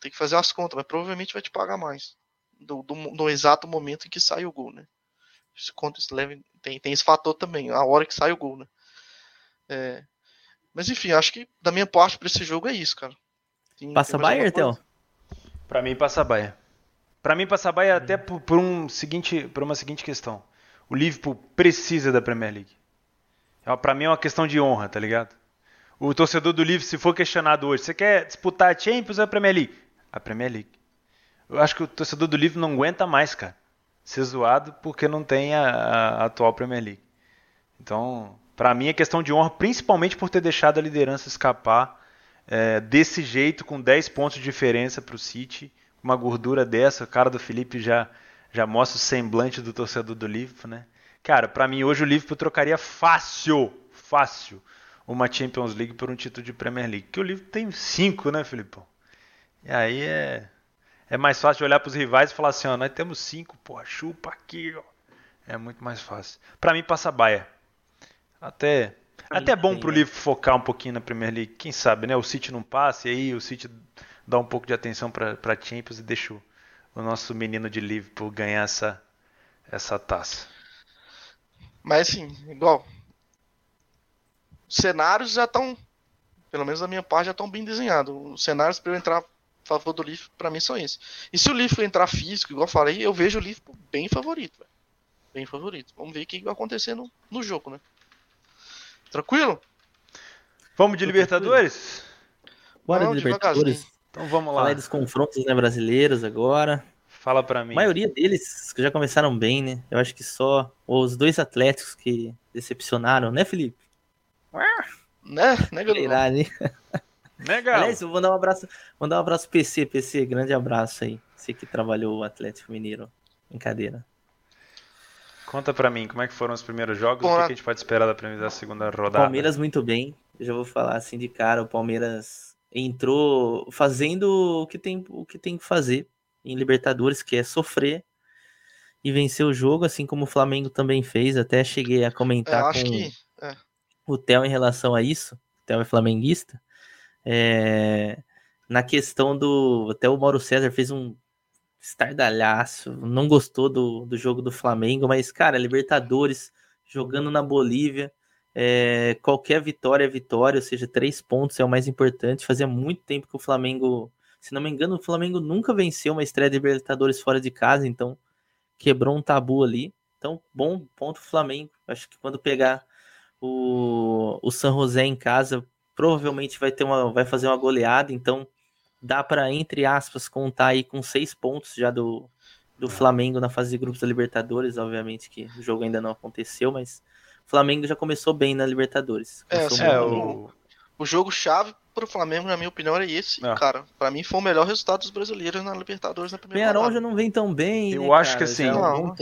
Tem que fazer as contas, mas provavelmente vai te pagar mais. Do, do, no exato momento em que sai o gol, né? Quanto isso leva, tem, tem esse fator também, a hora que sai o gol, né? É, mas enfim, acho que da minha parte para esse jogo é isso, cara. Tem, passa Bayern, Theo? Para mim passa Bayern. Para mim passa Bayern até por, por, um seguinte, por uma seguinte questão. O Liverpool precisa da Premier League. É, para mim é uma questão de honra, tá ligado? O torcedor do Liverpool, se for questionado hoje, você quer disputar a Champions ou a Premier League? A Premier League. Eu acho que o torcedor do Liverpool não aguenta mais, cara, ser zoado porque não tem a, a atual Premier League. Então, para mim é questão de honra, principalmente por ter deixado a liderança escapar é, desse jeito, com 10 pontos de diferença para o City. Uma gordura dessa, o cara do Felipe já, já mostra o semblante do torcedor do Liverpool, né? Cara, para mim hoje o Liverpool trocaria fácil, fácil, uma Champions League por um título de Premier League. Que o Liverpool tem cinco, né, Felipe? E aí é, é mais fácil de olhar para os rivais e falar assim, ó, nós temos cinco, porra, chupa aqui, ó. É muito mais fácil. Para mim passa Baia. Até até é bom pro né? livro focar um pouquinho na Premier League. Quem sabe, né? O City não passa e aí o City dá um pouco de atenção para Champions e deixa o, o, nosso menino de Liverpool ganhar essa, essa taça. Mas assim, igual. Os cenários já estão, pelo menos da minha parte, já estão bem desenhados. Os cenários para eu entrar a favor do Liverpool, para mim, são esses. E se o Liverpool entrar físico, igual eu falei, eu vejo o Liverpool bem favorito. Véio. Bem favorito. Vamos ver o que vai acontecer no, no jogo, né? Tranquilo? Vamos de Libertadores? Bora de Libertadores. Então vamos lá. Falar dos confrontos né, brasileiros agora. Fala para mim. A maioria deles já começaram bem, né? Eu acho que só os dois Atléticos que decepcionaram, né, Felipe? Né? Né, Legal. Né? Legal. Aliás, eu vou dar um abraço, vou dar um abraço PC, PC, grande abraço aí. Você que trabalhou o Atlético Mineiro. Brincadeira. Conta pra mim, como é que foram os primeiros jogos? Bom, o que, a gente pode esperar da, primeira, da segunda rodada? Palmeiras muito bem. Eu já vou falar assim de cara, o Palmeiras entrou fazendo o que tem, o que, tem que fazer em Libertadores, que é sofrer e vencer o jogo, assim como o Flamengo também fez. Até cheguei a comentar com que, é. O Theo em relação a isso. O Theo é flamenguista. É, na questão do. Até o Mauro César fez um estardalhaço, não gostou do, do jogo do Flamengo, mas, cara, Libertadores, jogando na Bolívia, é, qualquer vitória é vitória, ou seja, três pontos é o mais importante. Fazia muito tempo que o Flamengo, se não me engano, o Flamengo nunca venceu uma estreia de Libertadores fora de casa, então quebrou um tabu ali. Então, bom ponto Flamengo. Acho que quando pegar o, o San José em casa, provavelmente vai ter uma, vai fazer uma goleada, então dá para, entre aspas, contar aí com seis pontos já do, do Flamengo na fase de grupos da Libertadores. Obviamente que o jogo ainda não aconteceu, mas o Flamengo já começou bem na Libertadores. É, é o... o jogo chave para o Flamengo, na minha opinião, é esse. É. Cara, para mim foi o melhor resultado dos brasileiros na Libertadores na primeira Penharol já não vem tão bem. Eu né, acho cara? que assim, não,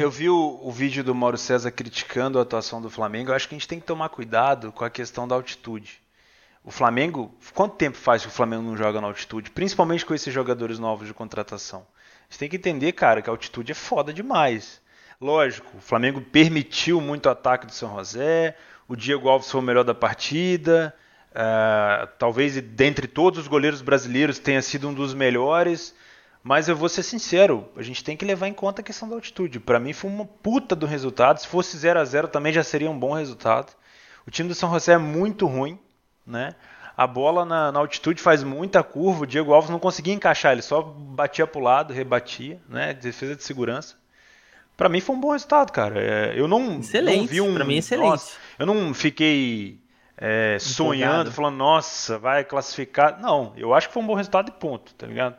eu vi o, o, vídeo do Mauro César criticando a atuação do Flamengo. Eu acho que a gente tem que tomar cuidado com a questão da altitude. O Flamengo, quanto tempo faz que o Flamengo não joga na altitude? Principalmente com esses jogadores novos de contratação. A gente tem que entender, cara, que a altitude é foda demais. Lógico, o Flamengo permitiu muito ataque do São José, o Diego Alves foi o melhor da partida, uh, talvez dentre todos os goleiros brasileiros tenha sido um dos melhores, mas eu vou ser sincero, a gente tem que levar em conta a questão da altitude. Para mim foi uma puta do resultado, se fosse 0 a 0 também já seria um bom resultado. O time do São José é muito ruim, né? A bola na, na, altitude faz muita curva, o Diego Alves não conseguia encaixar, ele só batia para o lado, rebatia, né? Defesa de segurança. Para mim foi um bom resultado, cara. É, eu não, excelente. não vi um. Para mim, excelente. Nossa, eu não fiquei é, sonhando, falando, nossa, vai classificar. Não, eu acho que foi um bom resultado e ponto, tá ligado?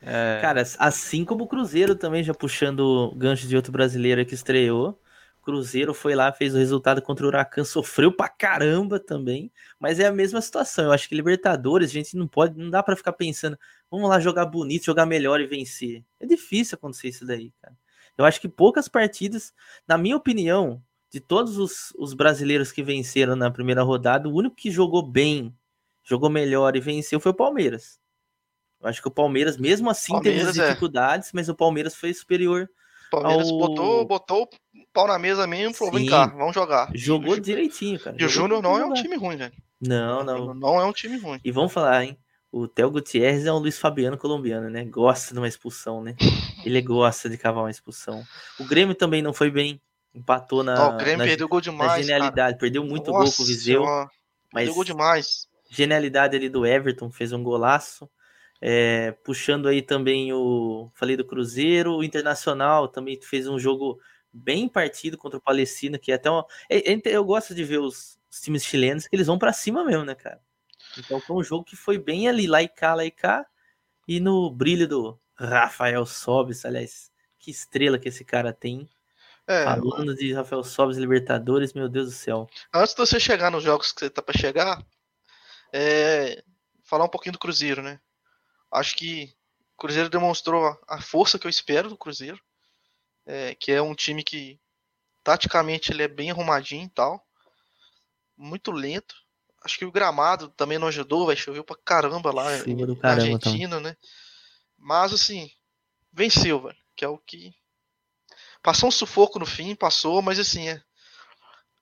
É... Cara, assim como o Cruzeiro também, já puxando gancho de outro brasileiro que estreou. Cruzeiro foi lá, fez o resultado contra o Huracan, sofreu pra caramba também, mas é a mesma situação. Eu acho que Libertadores, a gente não pode, não dá para ficar pensando, vamos lá jogar bonito, jogar melhor e vencer. É difícil acontecer isso daí, cara. Eu acho que poucas partidas, na minha opinião, de todos os, os brasileiros que venceram na primeira rodada, o único que jogou bem, jogou melhor e venceu foi o Palmeiras. Eu acho que o Palmeiras, mesmo assim, Palmeiras, teve é. dificuldades, mas o Palmeiras foi superior. Palmeiras ao... botou, botou o pau na mesa mesmo, falou: vem cá, vamos jogar. Jogou direitinho, cara. E o Júnior não é um time ruim, velho. Não, não. Não é um time ruim. E vamos falar, hein? O Theo Gutierrez é um Luiz Fabiano colombiano, né? Gosta de uma expulsão, né? Ele gosta de cavar uma expulsão. O Grêmio também não foi bem. Empatou na. Não, o Grêmio na, perdeu gol demais. Na genialidade. Cara. Perdeu muito Nossa, gol com o Viseu. Mas perdeu gol demais. Genialidade ali do Everton, fez um golaço. É, puxando aí também o. Falei do Cruzeiro, o Internacional também fez um jogo bem partido contra o Palestina, que é até uma. É, é, eu gosto de ver os, os times chilenos que eles vão para cima mesmo, né, cara? Então foi um jogo que foi bem ali, lá e cá, lá e cá. E no brilho do Rafael Sobis, aliás, que estrela que esse cara tem. É, Falando de Rafael Sobis Libertadores, meu Deus do céu. Antes de você chegar nos jogos que você tá para chegar, é, falar um pouquinho do Cruzeiro, né? Acho que o Cruzeiro demonstrou a força que eu espero do Cruzeiro, é, que é um time que taticamente ele é bem arrumadinho e tal, muito lento. Acho que o gramado também não ajudou, vai chover pra caramba lá Chuva na caramba, Argentina, né? Mas assim, venceu, velho, que é o que passou um sufoco no fim, passou, mas assim, é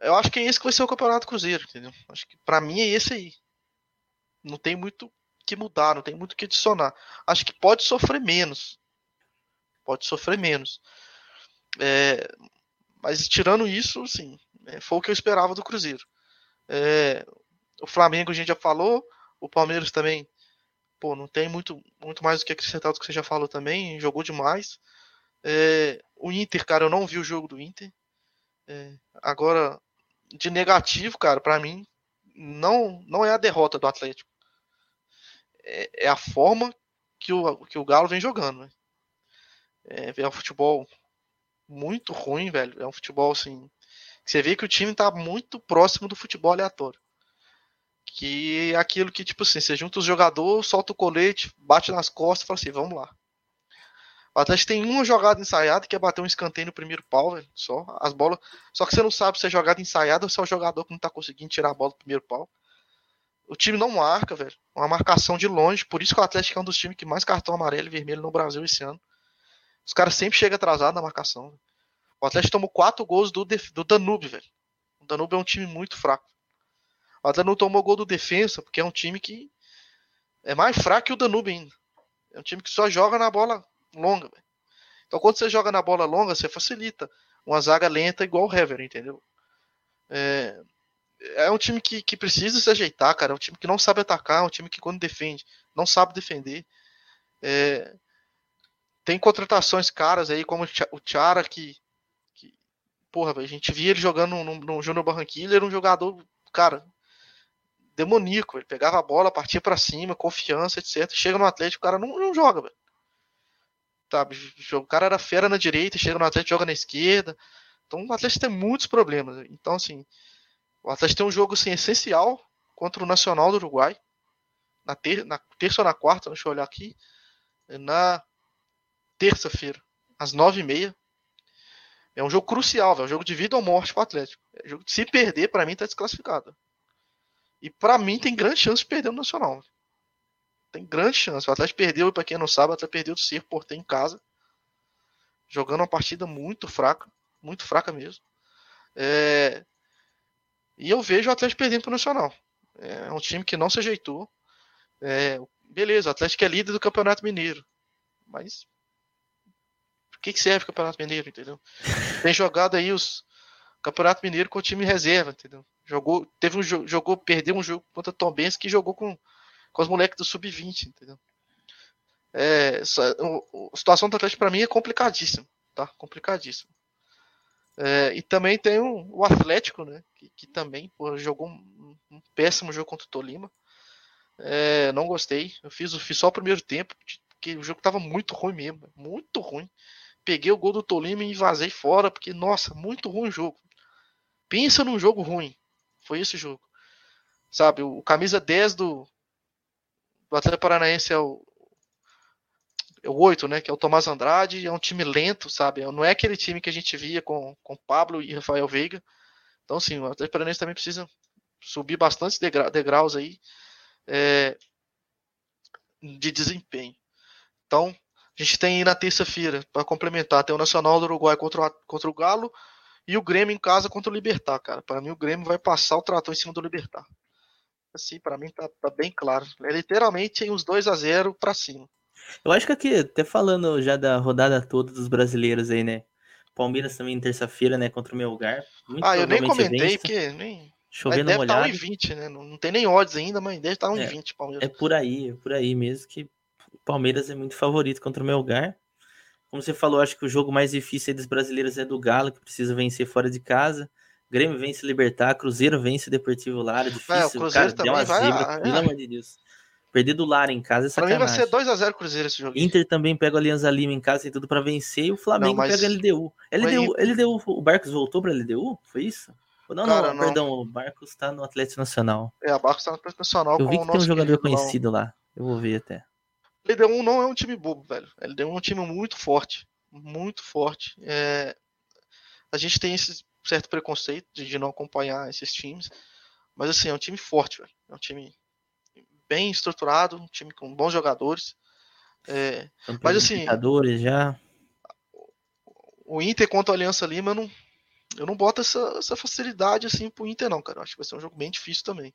eu acho que é esse que vai ser o Campeonato Cruzeiro, entendeu? Acho que para mim é esse aí. Não tem muito que mudar, não tem muito que adicionar. Acho que pode sofrer menos. Pode sofrer menos. É, mas tirando isso, sim, é, foi o que eu esperava do Cruzeiro. É, o Flamengo a gente já falou, o Palmeiras também, pô, não tem muito, muito mais do que acrescentar do que você já falou também, jogou demais. É, o Inter, cara, eu não vi o jogo do Inter. É, agora, de negativo, cara, para mim, não, não é a derrota do Atlético é, é, a forma que o, que o Galo vem jogando. Né? É, é um futebol muito ruim, velho. É um futebol assim. Você vê que o time tá muito próximo do futebol aleatório. Que é aquilo que, tipo assim, você junta os jogadores, solta o colete, bate nas costas e fala assim, vamos lá. O Atlético tem uma jogada ensaiada que é bater um escanteio no primeiro pau, velho. Só. As bolas. Só que você não sabe se é jogada ensaiada ou se é o jogador que não tá conseguindo tirar a bola do primeiro pau. O time não marca, velho. Uma marcação de longe. Por isso que o Atlético é um dos times que mais cartão amarelo e vermelho no Brasil esse ano. Os caras sempre chegam atrasados na marcação. O Atlético tomou quatro gols do, do Danube, velho. O Danube é um time muito fraco. O Atlético não tomou gol do defensa, porque é um time que é mais fraco que o Danube ainda. É um time que só joga na bola longa. Então quando você joga na bola longa, você facilita uma zaga lenta igual o Hever, entendeu? É, é um time que, que precisa se ajeitar, cara. É um time que não sabe atacar, é um time que quando defende, não sabe defender. É, tem contratações caras aí, como o Tiara, que, que. Porra, a gente via ele jogando no, no Júnior Barranquilla, era um jogador, cara, demoníaco. Ele pegava a bola, partia para cima, confiança, etc. Chega no Atlético, o cara não, não joga, velho. Sabe? O cara era fera na direita, chega no Atlético, joga na esquerda. Então o Atlético tem muitos problemas. Então, assim, o Atlético tem um jogo assim, essencial contra o Nacional do Uruguai. Na, ter na terça ou na quarta, deixa eu olhar aqui. Na terça-feira, às nove e meia. É um jogo crucial, é um jogo de vida ou morte para o Atlético. É um jogo, se perder, para mim, tá desclassificado. E para mim tem grande chance de perder o Nacional. Tem grande chance. O Atlético perdeu, para quem não sabe, o Atlético perdeu do Cerco Porto em casa. Jogando uma partida muito fraca. Muito fraca mesmo. É, e eu vejo o Atlético perdendo para o Nacional. É um time que não se ajeitou. É, beleza, o Atlético é líder do Campeonato Mineiro. Mas o que, que serve o Campeonato Mineiro, entendeu? Tem jogado aí os Campeonato Mineiro com o time reserva, entendeu? Jogou, teve um jogou, perdeu um jogo contra o Tom Benz que jogou com, com os moleques do sub-20, entendeu? É, a situação do Atlético para mim é complicadíssima, tá? Complicadíssima. É, e também tem o, o Atlético, né? Que, que também pô, jogou Um péssimo jogo contra o Tolima. É, não gostei. Eu fiz, fiz só o primeiro tempo, porque o jogo tava muito ruim mesmo. Muito ruim. Peguei o gol do Tolima e vazei fora, porque, nossa, muito ruim o jogo. Pensa num jogo ruim. Foi esse jogo. Sabe, o camisa 10 do, do Atlético Paranaense é o, é o 8, né? Que é o Tomás Andrade. É um time lento, sabe? Não é aquele time que a gente via com, com Pablo e Rafael Veiga. Então, sim, o Atlético Paranaense também precisa subir bastante degra degraus aí é, de desempenho. Então, a gente tem na terça-feira, para complementar, tem o Nacional do Uruguai contra o, contra o Galo e o Grêmio em casa contra o Libertar, cara. Para mim, o Grêmio vai passar o trator em cima do Libertar. Assim, para mim tá, tá, bem claro. É literalmente uns 2 a 0 para cima. Eu acho que aqui, até falando já da rodada toda dos brasileiros aí, né? Palmeiras também terça-feira, né, contra o Melgar. Muito ah, eu nem comentei, vence. porque nem... Chovendo deve estar tá 1,20, né? Não, tem nem odds ainda, mas deve estar tá 1,20 é, Palmeiras. É por aí, é por aí mesmo que o Palmeiras é muito favorito contra o Melgar. Como você falou, acho que o jogo mais difícil dos brasileiros é do Galo, que precisa vencer fora de casa. Grêmio vence Libertar, Cruzeiro vence Deportivo Lara, difícil. É, o Cruzeiro cara, também vai, zebra, pelo é. amor de Deus. Perder do Lara em casa é sacanagem. Pra mim vai ser 2x0 Cruzeiro esse jogo. Inter também pega o Alianza Lima em casa, tem tudo para vencer, e o Flamengo não, mas... pega a LDU. LDU, LDU. O Barcos voltou pra LDU? Foi isso? Não, Cara, não, não, perdão, o Barcos tá no Atlético Nacional. É, o Barcos tá no Atlético Nacional. Eu vi que tem um jogador conhecido lá. lá. Eu vou ver até. LDU não é um time bobo, velho. LDU é um time muito forte. Muito forte. É... A gente tem esse certo preconceito de não acompanhar esses times. Mas assim, é um time forte, velho. É um time bem estruturado, um time com bons jogadores. É... Mas assim. Jogadores já. O Inter contra a Aliança Lima, eu não, eu não boto essa, essa facilidade assim pro Inter, não, cara. Eu acho que vai ser um jogo bem difícil também.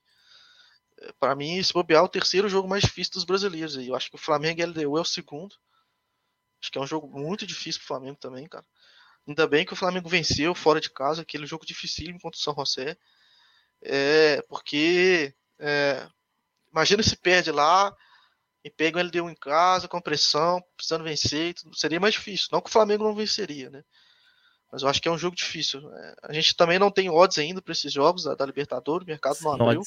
É, para mim, esse bobear é o terceiro jogo mais difícil dos brasileiros. Eu acho que o Flamengo e LDU é o segundo. Acho que é um jogo muito difícil pro Flamengo também, cara. Ainda bem que o Flamengo venceu fora de casa, aquele jogo dificílimo contra o São José. É, porque é, imagina se perde lá e pega o LDU em casa, com pressão, precisando vencer, seria mais difícil. Não que o Flamengo não venceria, né? Mas eu acho que é um jogo difícil. É, a gente também não tem odds ainda para esses jogos da, da, Libertadores, o mercado não abriu.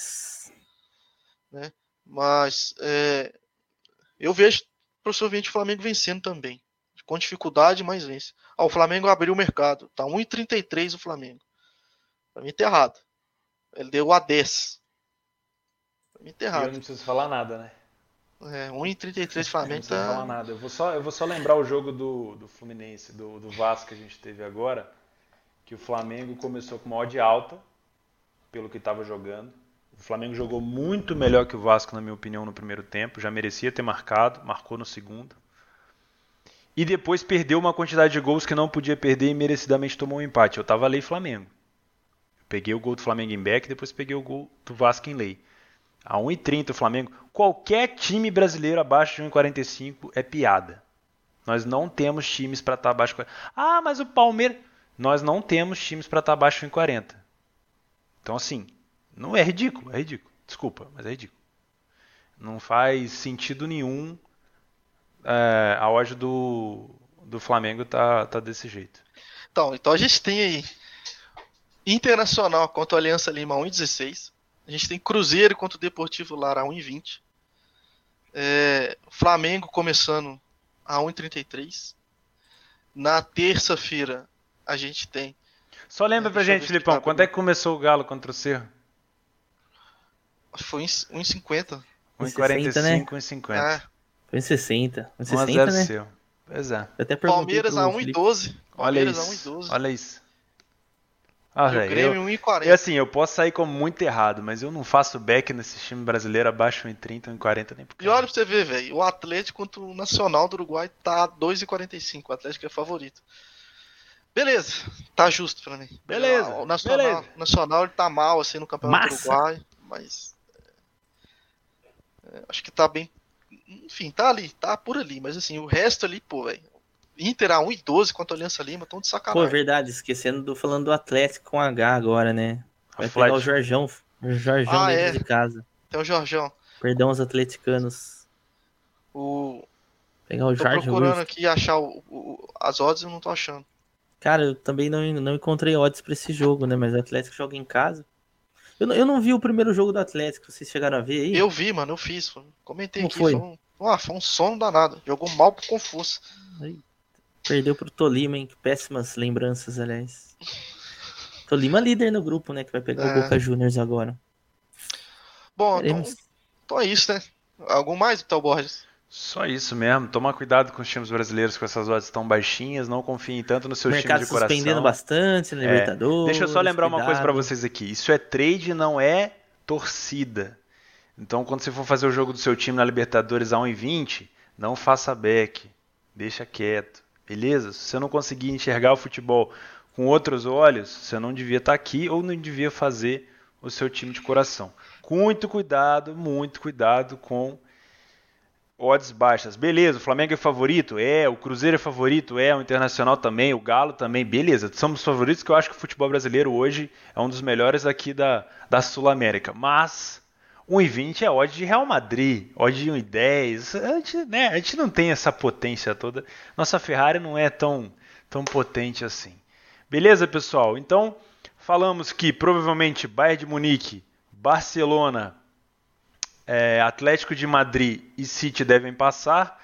Né? Mas é, eu vejo possivelmente o Flamengo vencendo também. Com dificuldade, mas vence. Ah, o Flamengo abriu o mercado. Tá 1,33 o Flamengo. Pra mim tá errado. Ele deu a 10. Pra mim tá errado. Eu não preciso falar nada, né? É, 1,33 Flamengo tá. Não falar nada. Eu vou só, eu vou só lembrar o jogo do, do Fluminense, do, do Vasco que a gente teve agora. Que o Flamengo começou com uma odd alta, pelo que estava jogando. O Flamengo jogou muito melhor que o Vasco, na minha opinião, no primeiro tempo. Já merecia ter marcado, marcou no segundo. E depois perdeu uma quantidade de gols que não podia perder e merecidamente tomou um empate. Eu tava lei Flamengo. Eu peguei o gol do Flamengo em back, depois peguei o gol do Vasco em lei. A 1,30 o Flamengo. Qualquer time brasileiro abaixo de 1,45 é piada. Nós não temos times para estar tá abaixo de 40. Ah, mas o Palmeiras. Nós não temos times para estar tá abaixo de 1,40. Então, assim, não é ridículo, é ridículo. Desculpa, mas é ridículo. Não faz sentido nenhum é, a odd do, do Flamengo tá, tá desse jeito. Então, então a gente tem aí Internacional contra o Aliança Lima 1,16. A gente tem Cruzeiro contra o Deportivo Lara 1,20. É, Flamengo começando a 1,33. Na terça-feira a gente tem. Só lembra é, pra gente, Filipão, quando é que começou o Galo contra o Cerro? Foi 1,50. 1,45, né? 1,50. É. Foi 1,60. 1,60, né? Seu. Pois é. Até Palmeiras a 1,12. Olha isso. Olha isso. Ah, e o Grêmio 1,40. E assim, eu posso sair como muito errado, mas eu não faço back nesse time brasileiro abaixo de 1,30, 1,40 nem porque. E olha pra você ver, velho. O Atlético contra o Nacional do Uruguai tá 2,45. O Atlético é favorito. Beleza, tá justo pra mim. Beleza. O Nacional, beleza. Nacional ele tá mal assim no Campeonato Massa. do Uruguai, mas. É, acho que tá bem. Enfim, tá ali, tá por ali, mas assim, o resto ali, pô, velho. Inter a 1 e 12 contra a Aliança Lima, tão de sacanagem. Pô, verdade, esquecendo do falando do Atlético com H agora, né? Vai pegar o Jorjão, o Jorjão ah, dentro é. de casa. Tem o Jorjão. Perdão os atleticanos. O pegar o Tô Jorge procurando aqui achar o, o, as odds e não tô achando. Cara, eu também não, não encontrei odds para esse jogo, né? Mas o Atlético joga em casa. Eu, não- eu não vi o primeiro jogo do Atlético, vocês chegaram a ver aí? Eu vi, mano, eu fiz. Comentei Como aqui. foi? Foi? um, ah, foi um sono danado. Jogou mal pro Confuso. Perdeu pro Tolima, hein? Que péssimas lembranças, aliás. Tolima líder no grupo, né? Que vai pegar É. o Boca Juniors agora. Bom, então, então é isso, né? Algum mais, Vitor Borges? Só isso mesmo. Tomar cuidado com os times brasileiros com essas odds tão baixinhas. Não confiem tanto nos O seus mercado times de coração. suspendendo bastante na É. Libertadores. Deixa eu só lembrar uma coisa cuidado. vocês aqui. Isso é trade, não é torcida. Então, quando você for fazer o jogo do seu time na Libertadores a 1,20, não faça back. Deixa quieto. Beleza? Se você não conseguir enxergar o futebol com outros olhos, você não devia estar aqui ou não devia fazer o seu time de coração. Muito cuidado, muito cuidado com odds baixas. Beleza, o Flamengo é favorito? É. O Cruzeiro é favorito? É. O Internacional também. O Galo também. Beleza, somos favoritos que eu acho que o futebol brasileiro hoje é um dos melhores aqui da, da Sul-América. Mas 1,20 é odd de Real Madrid, odd de 1,10. A gente, né, a gente não tem essa potência toda. Nossa Ferrari não é tão, tão potente assim. Beleza, pessoal? Então, falamos que provavelmente Bayern de Munique, Barcelona, é, Atlético de Madrid e City devem passar.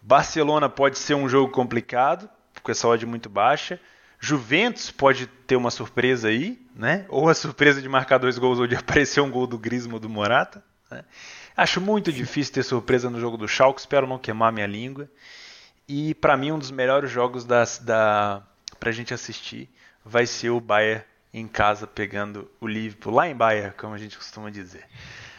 Barcelona pode ser um jogo complicado, com essa odd muito baixa. Juventus pode ter uma surpresa aí, né? Ou a surpresa de marcar dois gols ou de aparecer um gol do Griezmann ou do Morata. né? Acho muito difícil ter surpresa no jogo do Schalke, espero não queimar minha língua. E para mim um dos melhores jogos da, da pra gente assistir vai ser o Bayern em casa pegando o Liverpool lá em Bayern, como a gente costuma dizer.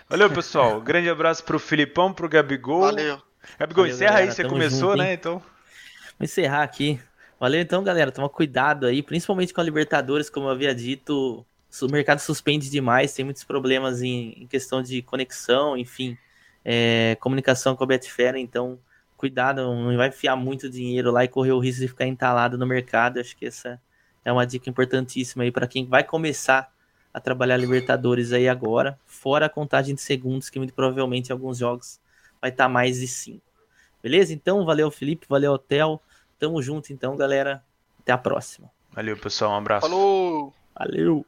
Valeu, pessoal. Grande abraço pro Filipão, pro Gabigol. Valeu. Gabigol, Valeu, encerra galera. aí, você Tamo começou, junto, né? Então, Vou encerrar aqui. Valeu então, galera. Toma cuidado aí, principalmente com a Libertadores, como eu havia dito. O mercado suspende demais, tem muitos problemas em, em questão de conexão, enfim, é, comunicação com a Betfair, então cuidado, não vai enfiar muito dinheiro lá e correr o risco de ficar entalado no mercado. Acho que essa é uma dica importantíssima aí para quem vai começar a trabalhar Libertadores aí agora, fora a contagem de segundos, que muito provavelmente em alguns jogos vai estar mais de 5. Beleza? Então, valeu Felipe, valeu Hotel. Tamo junto então, galera. Até a próxima. valeu, pessoal. Um abraço. Falou! Valeu!